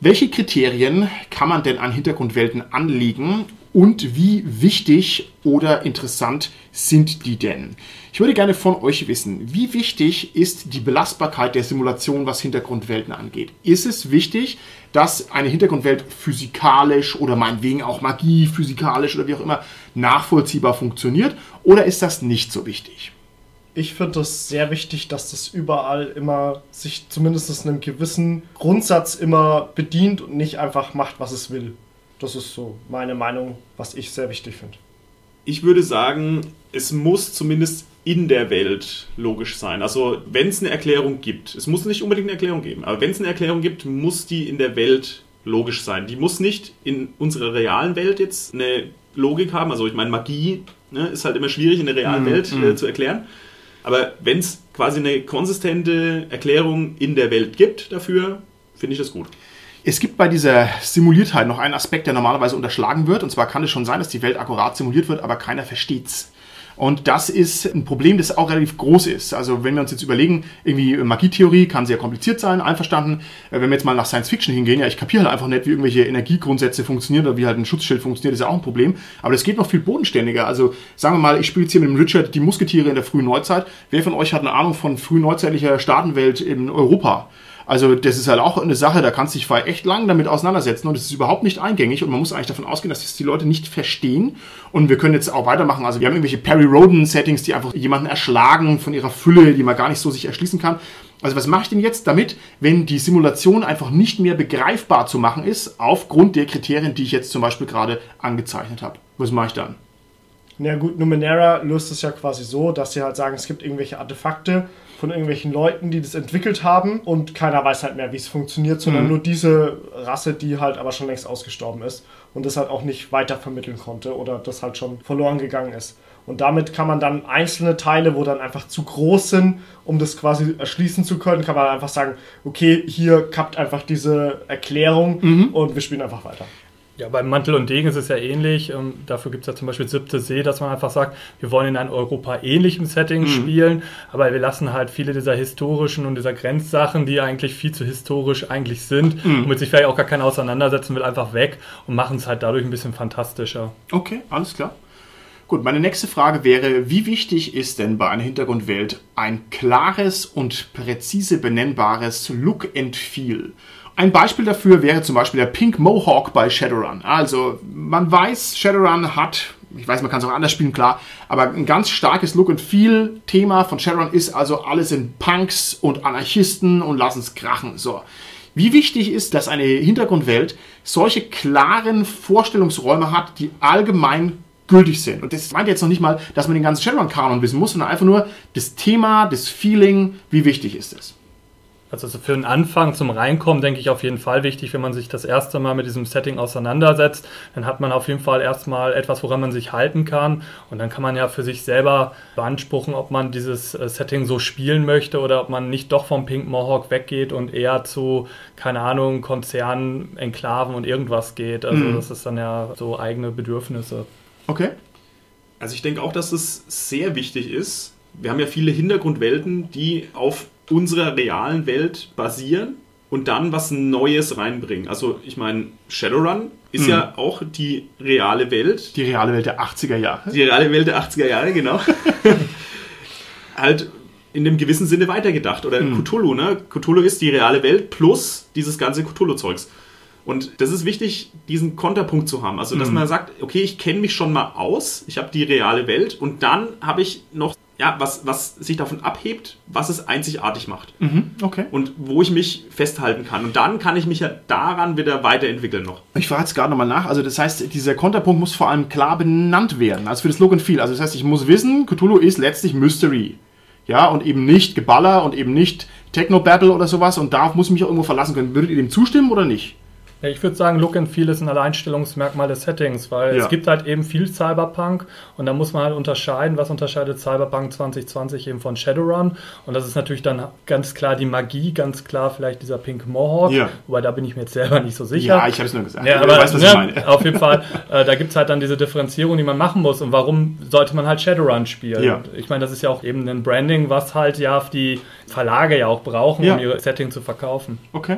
welche Kriterien kann man denn an Hintergrundwelten anlegen und wie wichtig oder interessant sind die denn? Ich würde gerne von euch wissen, wie wichtig ist die Belastbarkeit der Simulation, was Hintergrundwelten angeht? Ist es wichtig, dass eine Hintergrundwelt physikalisch oder meinetwegen auch Magie physikalisch oder wie auch immer nachvollziehbar funktioniert? Oder ist das nicht so wichtig? Ich finde es sehr wichtig, dass das überall immer sich zumindest einem gewissen Grundsatz immer bedient und nicht einfach macht, was es will. Das ist so meine Meinung, was ich sehr wichtig finde. Ich würde sagen, es muss zumindest in der Welt logisch sein. Also wenn es eine Erklärung gibt, es muss nicht unbedingt eine Erklärung geben, aber wenn es eine Erklärung gibt, muss die in der Welt logisch sein. Die muss nicht in unserer realen Welt jetzt eine Logik haben. Also ich meine, Magie ne, ist halt immer schwierig in der realen mm, Welt äh, zu erklären. Aber wenn es quasi eine konsistente Erklärung in der Welt gibt dafür, finde ich das gut. Es gibt bei dieser Simuliertheit noch einen Aspekt, der normalerweise unterschlagen wird. Und zwar kann es schon sein, dass die Welt akkurat simuliert wird, aber keiner versteht's. Und das ist ein Problem, das auch relativ groß ist. Also wenn wir uns jetzt überlegen, irgendwie Magietheorie kann sehr kompliziert sein, einverstanden. Äh, wenn wir jetzt mal nach Science Fiction hingehen, ja, ich kapiere halt einfach nicht, wie irgendwelche Energiegrundsätze funktionieren oder wie halt ein Schutzschild funktioniert, ist ja auch ein Problem. Aber das geht noch viel bodenständiger. Also sagen wir mal, ich spiele jetzt hier mit dem Richard die Musketiere in der frühen Neuzeit. Wer von euch hat eine Ahnung von frühneuzeitlicher Staatenwelt in Europa? Also das ist halt auch eine Sache, da kannst du dich echt lang damit auseinandersetzen und es ist überhaupt nicht eingängig und man muss eigentlich davon ausgehen, dass das die Leute nicht verstehen und wir können jetzt auch weitermachen. Also wir haben irgendwelche Perry Roden Settings, die einfach jemanden erschlagen von ihrer Fülle, die man gar nicht so sich erschließen kann. Also was mache ich denn jetzt damit, wenn die Simulation einfach nicht mehr begreifbar zu machen ist, aufgrund der Kriterien, die ich jetzt zum Beispiel gerade angezeichnet habe? Was mache ich dann? Na gut, Numenera löst es ja quasi so, dass sie halt sagen, es gibt irgendwelche Artefakte, von irgendwelchen Leuten, die das entwickelt haben und keiner weiß halt mehr, wie es funktioniert, sondern mhm. nur diese Rasse, die halt aber schon längst ausgestorben ist und das halt auch nicht weiter vermitteln konnte oder das halt schon verloren gegangen ist. Und damit kann man dann einzelne Teile, wo dann einfach zu groß sind, um das quasi erschließen zu können, kann man einfach sagen, okay, hier kappt einfach diese Erklärung mhm. und wir spielen einfach weiter. Ja, beim Mantel und Degen ist es ja ähnlich. Ähm, dafür gibt es ja zum Beispiel Siebte See, dass man einfach sagt, wir wollen in einem Europa-ähnlichen Setting mhm. spielen, aber wir lassen halt viele dieser historischen und dieser Grenzsachen, die eigentlich viel zu historisch eigentlich sind, mhm. womit sich vielleicht auch gar keiner auseinandersetzen will, einfach weg und machen es halt dadurch ein bisschen fantastischer. Okay, alles klar. Gut, meine nächste Frage wäre, wie wichtig ist denn bei einer Hintergrundwelt ein klares und präzise benennbares Look and Feel? Ein Beispiel dafür wäre zum Beispiel der Pink Mohawk bei Shadowrun. Also man weiß, Shadowrun hat, ich weiß, man kann es auch anders spielen, klar, aber ein ganz starkes Look and Feel Thema von Shadowrun ist also, alle sind Punks und Anarchisten und lassen es krachen. So. Wie wichtig ist, dass eine Hintergrundwelt solche klaren Vorstellungsräume hat, die allgemein gültig sind. Und das meint jetzt noch nicht mal, dass man den ganzen Shadowrun-Kanon wissen muss, sondern einfach nur das Thema, das Feeling, wie wichtig ist es. Also für einen Anfang zum Reinkommen denke ich auf jeden Fall wichtig, wenn man sich das erste Mal mit diesem Setting auseinandersetzt, dann hat man auf jeden Fall erstmal etwas, woran man sich halten kann und dann kann man ja für sich selber beanspruchen, ob man dieses äh, Setting so spielen möchte oder ob man nicht doch vom Pink Mohawk weggeht und eher zu, keine Ahnung, Konzernen, Enklaven und irgendwas geht. Also mhm. das ist dann ja so eigene Bedürfnisse. Okay. Also ich denke auch, dass es sehr wichtig ist. Wir haben ja viele Hintergrundwelten, die auf unserer realen Welt basieren und dann was Neues reinbringen. Also ich meine, Shadowrun ist hm. ja auch die reale Welt. Die reale Welt der 80er Jahre. Die reale Welt der 80er Jahre, genau. halt in einem gewissen Sinne weitergedacht. Oder hm. Cthulhu, ne? Cthulhu ist die reale Welt plus dieses ganze Cthulhu-Zeugs. Und das ist wichtig, diesen Konterpunkt zu haben. Also, dass mhm. man sagt, okay, ich kenne mich schon mal aus, ich habe die reale Welt und dann habe ich noch ja, was, was sich davon abhebt, was es einzigartig macht. Mhm, okay. Und wo ich mich festhalten kann. Und dann kann ich mich ja daran wieder weiterentwickeln noch. Ich frage jetzt gerade nochmal nach. Also das heißt, dieser Konterpunkt muss vor allem klar benannt werden. Also für das Look and Feel. Also das heißt, ich muss wissen, Cthulhu ist letztlich Mystery. Ja, und eben nicht Geballer und eben nicht Techno-Battle oder sowas. Und darauf muss ich mich auch irgendwo verlassen können. Würdet ihr dem zustimmen oder nicht? Ja, ich würde sagen, Look and Feel ist ein Alleinstellungsmerkmal des Settings, weil Ja. es gibt halt eben viel Cyberpunk und da muss man halt unterscheiden, was unterscheidet Cyberpunk 2020 eben von Shadowrun und das ist natürlich dann ganz klar die Magie, ganz klar vielleicht dieser Pink Mohawk, Ja. wobei da bin ich mir jetzt selber nicht so sicher. Ja, ich habe es nur gesagt. Ja, Du aber weißt, was ne, ich meine. auf jeden Fall, äh, da gibt es halt dann diese Differenzierung, die man machen muss. Und warum sollte man halt Shadowrun spielen? Ja. Ich meine, das ist ja auch eben ein Branding, was halt ja die Verlage ja auch brauchen, Ja. um ihre Setting zu verkaufen. Okay.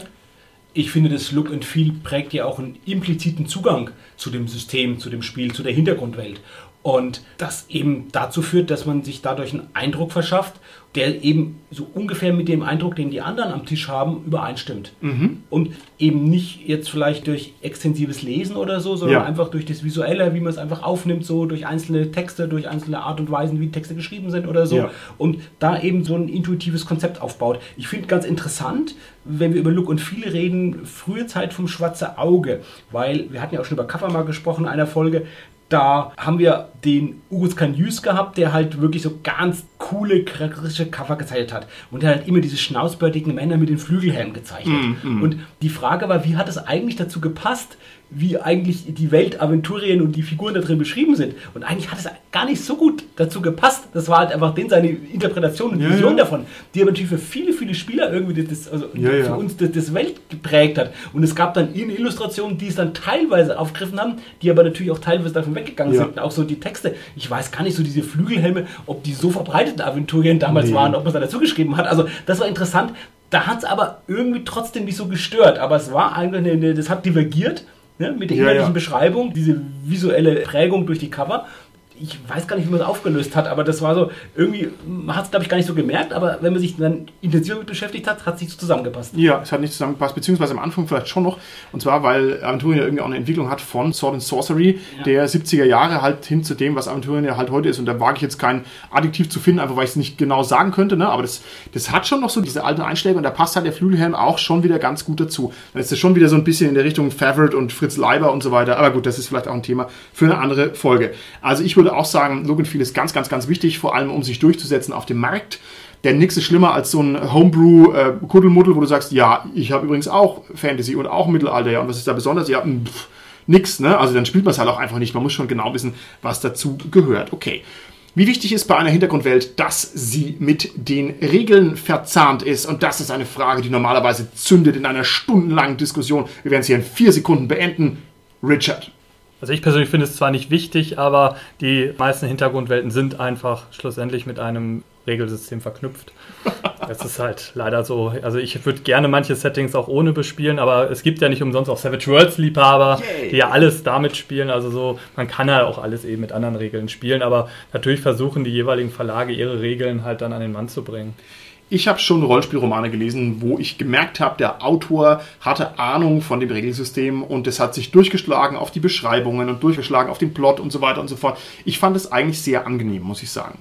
Ich finde, das Look and Feel prägt ja auch einen impliziten Zugang zu dem System, zu dem Spiel, zu der Hintergrundwelt. Und das eben dazu führt, dass man sich dadurch einen Eindruck verschafft, der eben so ungefähr mit dem Eindruck, den die anderen am Tisch haben, übereinstimmt. Und eben nicht jetzt vielleicht durch extensives Lesen oder so, sondern Ja. einfach durch das Visuelle, wie man es einfach aufnimmt, so durch einzelne Texte, durch einzelne Art und Weisen, wie Texte geschrieben sind oder so. Ja. Und da eben so ein intuitives Konzept aufbaut. Ich finde ganz interessant, wenn wir über Look und Feel reden, frühe Zeit vom Schwarze Auge, weil wir hatten ja auch schon über Cover mal gesprochen in einer Folge. Da haben wir den Ugus Kanyus gehabt, der halt wirklich so ganz coole, charakteristische Cover gezeichnet hat. Und der halt immer diese schnauzbärtigen Männer mit den Flügelhelmen gezeichnet. Und die Frage war, wie hat es eigentlich dazu gepasst, wie eigentlich die Welt Aventurien und die Figuren da drin beschrieben sind. Und eigentlich hat es gar nicht so gut dazu gepasst. Das war halt einfach den seine Interpretation und Ja, Vision ja. davon, die aber natürlich für viele, viele Spieler irgendwie das, also Ja, für uns das, das Welt geprägt hat. Und es gab dann in Illustrationen, die es dann teilweise aufgegriffen haben, die aber natürlich auch teilweise davon weggegangen sind. Auch so die Texte. Ich weiß gar nicht, so diese Flügelhelme, ob die so verbreiteten Aventurien damals Nee. waren, ob man es da dazu geschrieben hat. Also das war interessant. Da hat es aber irgendwie trotzdem nicht so gestört. Aber es war eigentlich eine, das hat divergiert ne, mit der Ja, inhaltlichen ja. Beschreibung, diese visuelle Prägung durch die Cover. Ich weiß gar nicht, wie man es aufgelöst hat, aber das war so, irgendwie, man hat es, glaube ich, gar nicht so gemerkt, aber wenn man sich dann intensiver mit beschäftigt hat, hat es sich so zusammengepasst. Ja, es hat nicht zusammengepasst, beziehungsweise am Anfang vielleicht schon noch. Und zwar, weil Aventurien ja irgendwie auch eine Entwicklung hat von Sword and Sorcery, Ja. der 70er Jahre halt hin zu dem, was Aventurien ja halt heute ist. Und da wage ich jetzt kein Adjektiv zu finden, einfach weil ich es nicht genau sagen könnte. Ne? Aber das, das hat schon noch so diese alten Einschläge und da passt halt der Flügelhelm auch schon wieder ganz gut dazu. Dann ist das schon wieder so ein bisschen in der Richtung Favret und Fritz Leiber und so weiter. Aber gut, das ist vielleicht auch ein Thema für eine andere Folge. Also ich würde auch sagen, Look and Feel ist ganz, ganz, ganz wichtig, vor allem um sich durchzusetzen auf dem Markt. Denn nichts ist schlimmer als so ein Homebrew-Kuddelmuddel, wo du sagst, ja, ich habe übrigens auch Fantasy und auch Mittelalter, ja, und was ist da besonders? Ja, mh, pff, nix, ne? Also dann spielt man es halt auch einfach nicht. Man muss schon genau wissen, was dazu gehört. Okay. Wie wichtig ist bei einer Hintergrundwelt, dass sie mit den Regeln verzahnt ist? Und das ist eine Frage, die normalerweise zündet in einer stundenlangen Diskussion. Wir werden es hier in vier Sekunden beenden. Richard. Also ich persönlich finde es zwar nicht wichtig, aber die meisten Hintergrundwelten sind einfach schlussendlich mit einem Regelsystem verknüpft. Das ist halt leider so. Also ich würde gerne manche Settings auch ohne bespielen, aber es gibt ja nicht umsonst auch Savage Worlds Liebhaber, Yay. die ja alles damit spielen. Also so, man kann ja auch alles eben mit anderen Regeln spielen, aber natürlich versuchen die jeweiligen Verlage ihre Regeln halt dann an den Mann zu bringen. Ich habe schon Rollenspielromane gelesen, wo ich gemerkt habe, der Autor hatte Ahnung von dem Regelsystem und es hat sich durchgeschlagen auf die Beschreibungen und durchgeschlagen auf den Plot und so weiter und so fort. Ich fand es eigentlich sehr angenehm, muss ich sagen.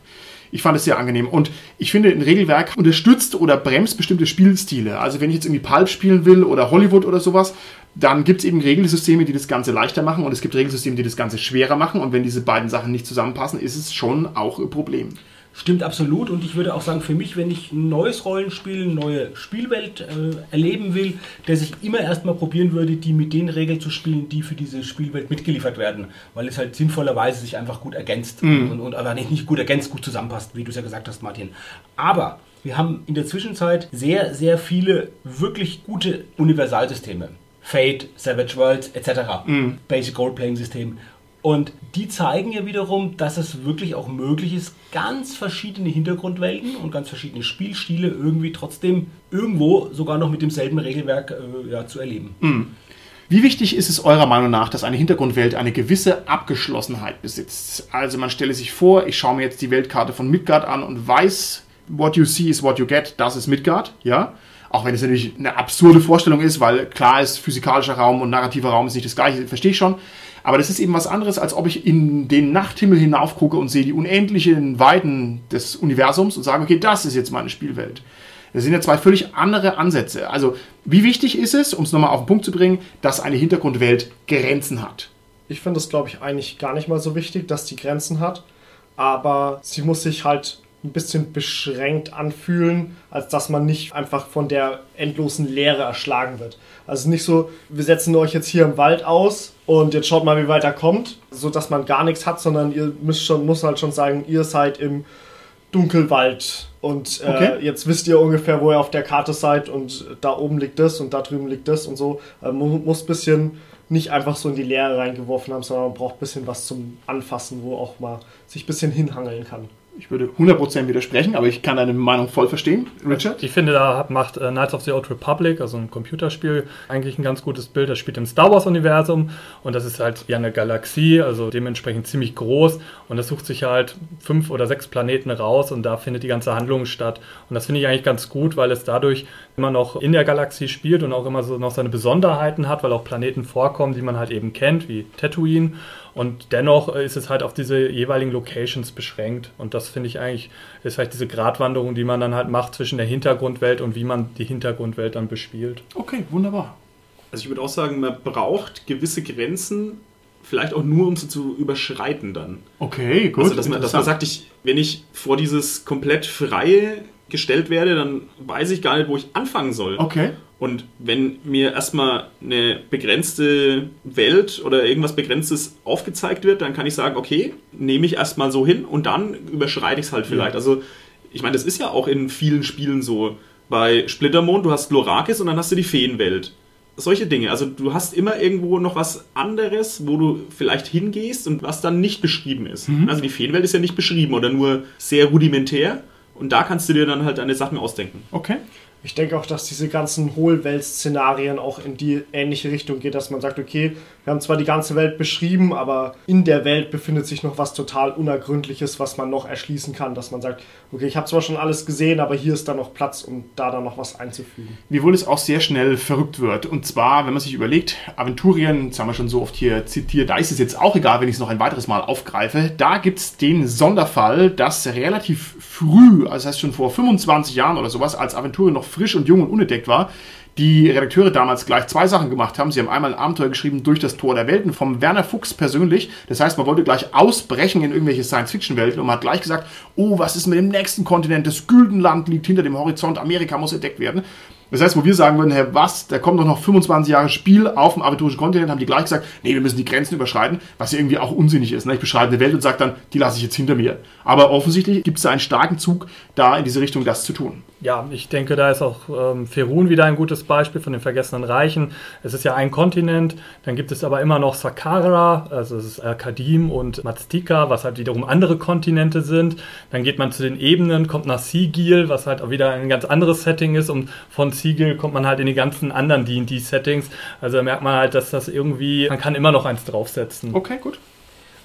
Ich fand es sehr angenehm und ich finde, ein Regelwerk unterstützt oder bremst bestimmte Spielstile. Also wenn ich jetzt irgendwie Pulp spielen will oder Hollywood oder sowas, dann gibt es eben Regelsysteme, die das Ganze leichter machen und es gibt Regelsysteme, die das Ganze schwerer machen und wenn diese beiden Sachen nicht zusammenpassen, ist es schon auch ein Problem. Stimmt absolut und ich würde auch sagen, für mich, wenn ich ein neues Rollenspiel, eine neue Spielwelt äh, erleben will, dass ich immer erstmal probieren würde, die mit den Regeln zu spielen, die für diese Spielwelt mitgeliefert werden, weil es halt sinnvollerweise sich einfach gut ergänzt und, und aber nicht, nicht gut ergänzt, gut zusammenpasst, wie du es ja gesagt hast, Martin. Aber wir haben in der Zwischenzeit sehr, sehr viele wirklich gute Universalsysteme. Fate, Savage Worlds etc. Basic Role-Playing System. Und die zeigen ja wiederum, dass es wirklich auch möglich ist, ganz verschiedene Hintergrundwelten und ganz verschiedene Spielstile irgendwie trotzdem irgendwo sogar noch mit demselben Regelwerk äh, ja, zu erleben. Wie wichtig ist es eurer Meinung nach, dass eine Hintergrundwelt eine gewisse Abgeschlossenheit besitzt? Also man stelle sich vor, ich schaue mir jetzt die Weltkarte von Midgard an und weiß, what you see is what you get, das ist Midgard, ja? Auch wenn es natürlich eine absurde Vorstellung ist, weil klar ist, physikalischer Raum und narrativer Raum ist nicht das gleiche, verstehe ich schon. Aber das ist eben was anderes, als ob ich in den Nachthimmel hinaufgucke und sehe die unendlichen Weiten des Universums und sage, okay, das ist jetzt meine Spielwelt. Das sind ja zwei völlig andere Ansätze. Also, wie wichtig ist es, um es nochmal auf den Punkt zu bringen, dass eine Hintergrundwelt Grenzen hat? Ich finde es, glaube ich, eigentlich gar nicht mal so wichtig, dass die Grenzen hat. Aber sie muss sich halt ein bisschen beschränkt anfühlen, als dass man nicht einfach von der endlosen Leere erschlagen wird. Also nicht so, wir setzen euch jetzt hier im Wald aus und jetzt schaut mal, wie weit er kommt, so dass man gar nichts hat, sondern ihr müsst schon, muss halt schon sagen, ihr seid im Dunkelwald und äh, Okay. jetzt wisst ihr ungefähr, wo ihr auf der Karte seid und da oben liegt das und da drüben liegt das und so. Äh, man muss ein bisschen nicht einfach so in die Leere reingeworfen haben, sondern man braucht ein bisschen was zum Anfassen, wo auch mal sich ein bisschen hinhangeln kann. Ich würde 100% widersprechen, aber ich kann deine Meinung voll verstehen. Richard? Ich finde, da macht äh, Knights of the Old Republic, also ein Computerspiel, eigentlich ein ganz gutes Bild. Das spielt im Star Wars-Universum und das ist halt ja eine Galaxie, also dementsprechend ziemlich groß. Und das sucht sich halt fünf oder sechs Planeten raus und da findet die ganze Handlung statt. Und das finde ich eigentlich ganz gut, weil es dadurch immer noch in der Galaxie spielt und auch immer so noch seine Besonderheiten hat, weil auch Planeten vorkommen, die man halt eben kennt, wie Tatooine. Und dennoch äh, ist es halt auf diese jeweiligen Locations beschränkt. Und das finde ich eigentlich, ist halt diese Gratwanderung, die man dann halt macht zwischen der Hintergrundwelt und wie man die Hintergrundwelt dann bespielt. Okay, wunderbar. Also ich würde auch sagen, man braucht gewisse Grenzen, vielleicht auch nur, um sie zu überschreiten dann. Okay, gut. also dass man, dass man sagt, ich, wenn ich vor dieses komplett Freie gestellt werde, dann weiß ich gar nicht, wo ich anfangen soll. Okay. Und wenn mir erstmal eine begrenzte Welt oder irgendwas Begrenztes aufgezeigt wird, dann kann ich sagen, okay, nehme ich erstmal so hin und dann überschreite ich es halt vielleicht. Also, ich meine, das ist ja auch in vielen Spielen so. Bei Splittermond, du hast Lorakis und dann hast du die Feenwelt. Solche Dinge. Also du hast immer irgendwo noch was anderes, wo du vielleicht hingehst und was dann nicht beschrieben ist. Also die Feenwelt ist ja nicht beschrieben oder nur sehr rudimentär. Und da kannst du dir dann halt deine Sachen ausdenken. Okay. Ich denke auch, dass diese ganzen Hohlwelt-Szenarien auch in die ähnliche Richtung geht, dass man sagt, okay, wir haben zwar die ganze Welt beschrieben, aber in der Welt befindet sich noch was total Unergründliches, was man noch erschließen kann, dass man sagt, okay, ich habe zwar schon alles gesehen, aber hier ist da noch Platz, um da dann noch was einzufügen. Wiewohl es auch sehr schnell verrückt wird. Und zwar, wenn man sich überlegt, Aventurien, das haben wir schon so oft hier zitiert, da ist es jetzt auch egal, wenn ich es noch ein weiteres Mal aufgreife. Da gibt es den Sonderfall, dass relativ früh, also das heißt schon vor 25 Jahren oder sowas, als Aventurien noch frisch und jung und unentdeckt war, die Redakteure damals gleich zwei Sachen gemacht haben. Sie haben einmal ein Abenteuer geschrieben durch das Tor der Welten vom Werner Fuchs persönlich. Das heißt, man wollte gleich ausbrechen in irgendwelche Science-Fiction-Welten und man hat gleich gesagt, oh, was ist mit dem nächsten Kontinent? Das Güldenland liegt hinter dem Horizont, Amerika muss entdeckt werden. Das heißt, wo wir sagen würden, Herr, was, da kommt doch noch 25 Jahre Spiel auf dem aventurischen Kontinent, haben die gleich gesagt, nee, wir müssen die Grenzen überschreiten, was ja irgendwie auch unsinnig ist. Ne? Ich beschreibe eine Welt und sage dann, die lasse ich jetzt hinter mir. Aber offensichtlich gibt es da einen starken Zug, da in diese Richtung das zu tun. Ja, ich denke, da ist auch ähm, Ferun wieder ein gutes Beispiel von den Vergessenen Reichen. Es ist ja ein Kontinent, dann gibt es aber immer noch Saqqara, also es ist Akadim und Maztika, was halt wiederum andere Kontinente sind. Dann geht man zu den Ebenen, kommt nach Sigil, was halt auch wieder ein ganz anderes Setting ist und von Sigil kommt man halt in die ganzen anderen D&D-Settings. Also da merkt man halt, dass das irgendwie, man kann immer noch eins draufsetzen. Okay, gut.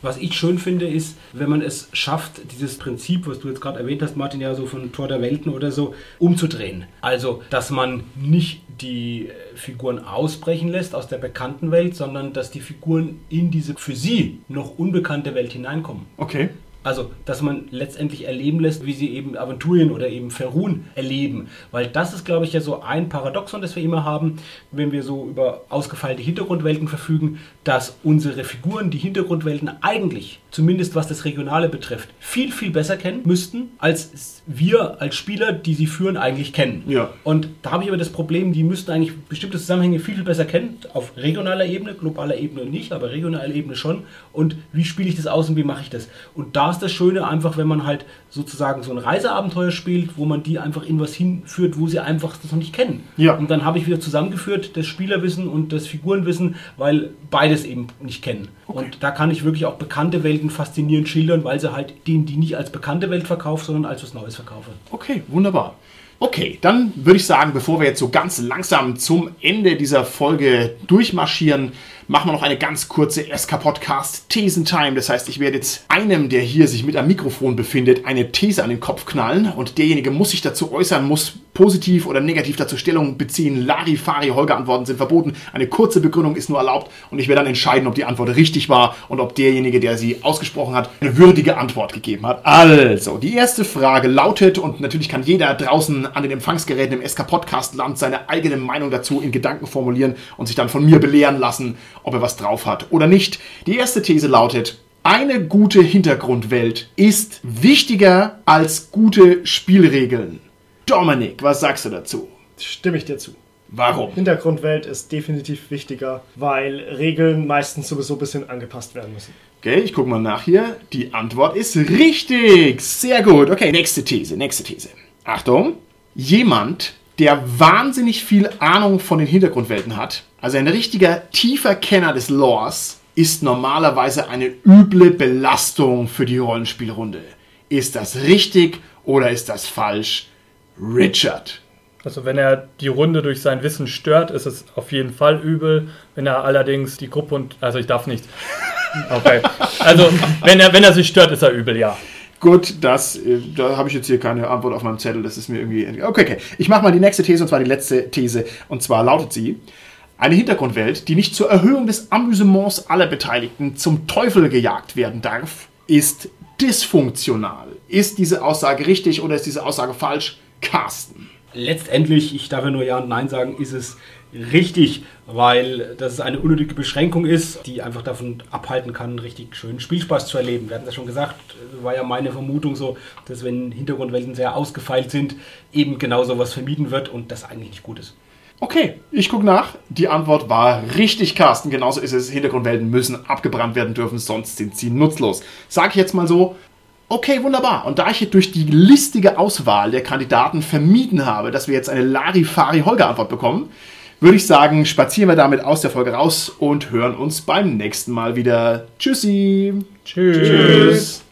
Was ich schön finde, ist, wenn man es schafft, dieses Prinzip, was du jetzt gerade erwähnt hast, Martin, ja so von Tor der Welten oder so, umzudrehen. Also, dass man nicht die äh, Figuren ausbrechen lässt aus der bekannten Welt, sondern dass die Figuren in diese für sie noch unbekannte Welt hineinkommen. Okay. Also, dass man letztendlich erleben lässt, wie sie eben Aventurien oder eben Ferun erleben. Weil das ist, glaube ich, ja so ein Paradoxon, das wir immer haben, wenn wir so über ausgefeilte Hintergrundwelten verfügen, dass unsere Figuren die Hintergrundwelten eigentlich, zumindest was das Regionale betrifft, viel, viel besser kennen müssten, als wir als Spieler, die sie führen, eigentlich kennen. Ja. Und da habe ich aber das Problem, die müssten eigentlich bestimmte Zusammenhänge viel, viel besser kennen, auf regionaler Ebene, globaler Ebene nicht, aber regionaler Ebene schon. Und wie spiele ich das aus und wie mache ich das? Und da ist das Schöne einfach, wenn man halt sozusagen so ein Reiseabenteuer spielt, wo man die einfach in was hinführt, wo sie einfach das noch nicht kennen. Ja. Und dann habe ich wieder zusammengeführt das Spielerwissen und das Figurenwissen, weil beides eben nicht kennen. Und da kann ich wirklich auch bekannte Welten faszinierend schildern, weil sie halt denen, die nicht als bekannte Welt verkaufe, sondern als was Neues verkaufe. Okay, wunderbar. Okay, dann würde ich sagen, bevor wir jetzt so ganz langsam zum Ende dieser Folge durchmarschieren, machen wir noch eine ganz kurze SK-Podcast Thesentime. Das heißt, ich werde jetzt einem, der hier sich mit am Mikrofon befindet, eine These an den Kopf knallen und derjenige muss sich dazu äußern, muss positiv oder negativ dazu Stellung beziehen. Larifari, Holger-Antworten sind verboten. Eine kurze Begründung ist nur erlaubt und ich werde dann entscheiden, ob die Antwort richtig war und ob derjenige, der sie ausgesprochen hat, eine würdige Antwort gegeben hat. Also, die erste Frage lautet und natürlich kann jeder draußen an den Empfangsgeräten im SK-Podcast-Land seine eigene Meinung dazu in Gedanken formulieren und sich dann von mir belehren lassen, ob er was drauf hat oder nicht. Die erste These lautet, Eine gute Hintergrundwelt ist wichtiger als gute Spielregeln. Dominik, was sagst du dazu? Stimme ich dir zu. Warum? Hintergrundwelt ist definitiv wichtiger, weil Regeln meistens sowieso ein bisschen angepasst werden müssen. Okay, ich gucke mal nach hier. Die Antwort ist richtig. Sehr gut. Okay, nächste These, nächste These. Achtung. Jemand, der wahnsinnig viel Ahnung von den Hintergrundwelten hat, also ein richtiger tiefer Kenner des Lores, ist normalerweise eine üble Belastung für die Rollenspielrunde. Ist das richtig oder ist das falsch? Richard. Also wenn er die Runde durch sein Wissen stört, ist es auf jeden Fall übel. Wenn er allerdings die Gruppe und also ich darf nicht. Okay. Also wenn er wenn er sich stört, ist er übel, ja. Gut, das, äh, da habe ich jetzt hier keine Antwort auf meinem Zettel. Das ist mir irgendwie. Okay, okay. Ich mache mal die nächste These und zwar die letzte These. Und zwar lautet sie: Eine Hintergrundwelt, die nicht zur Erhöhung des Amüsements aller Beteiligten zum Teufel gejagt werden darf, ist dysfunktional. Ist diese Aussage richtig oder ist diese Aussage falsch? Carsten. Letztendlich, ich darf ja nur Ja und Nein sagen, ist es richtig, weil das eine unnötige Beschränkung ist, die einfach davon abhalten kann, richtig schönen Spielspaß zu erleben. Wir hatten das schon gesagt, war ja meine Vermutung so, dass wenn Hintergrundwelten sehr ausgefeilt sind, eben genau sowas vermieden wird und das eigentlich nicht gut ist. Okay, ich gucke nach. Die Antwort war richtig, Carsten. Genauso ist es. Hintergrundwelten müssen abgebrannt werden dürfen, sonst sind sie nutzlos. Sag ich jetzt mal so. Okay, wunderbar. Und da ich durch die listige Auswahl der Kandidaten vermieden habe, dass wir jetzt eine Larifari-Holger-Antwort bekommen, würde ich sagen, spazieren wir damit aus der Folge raus und hören uns beim nächsten Mal wieder. Tschüssi. Tschüss. Tschüss.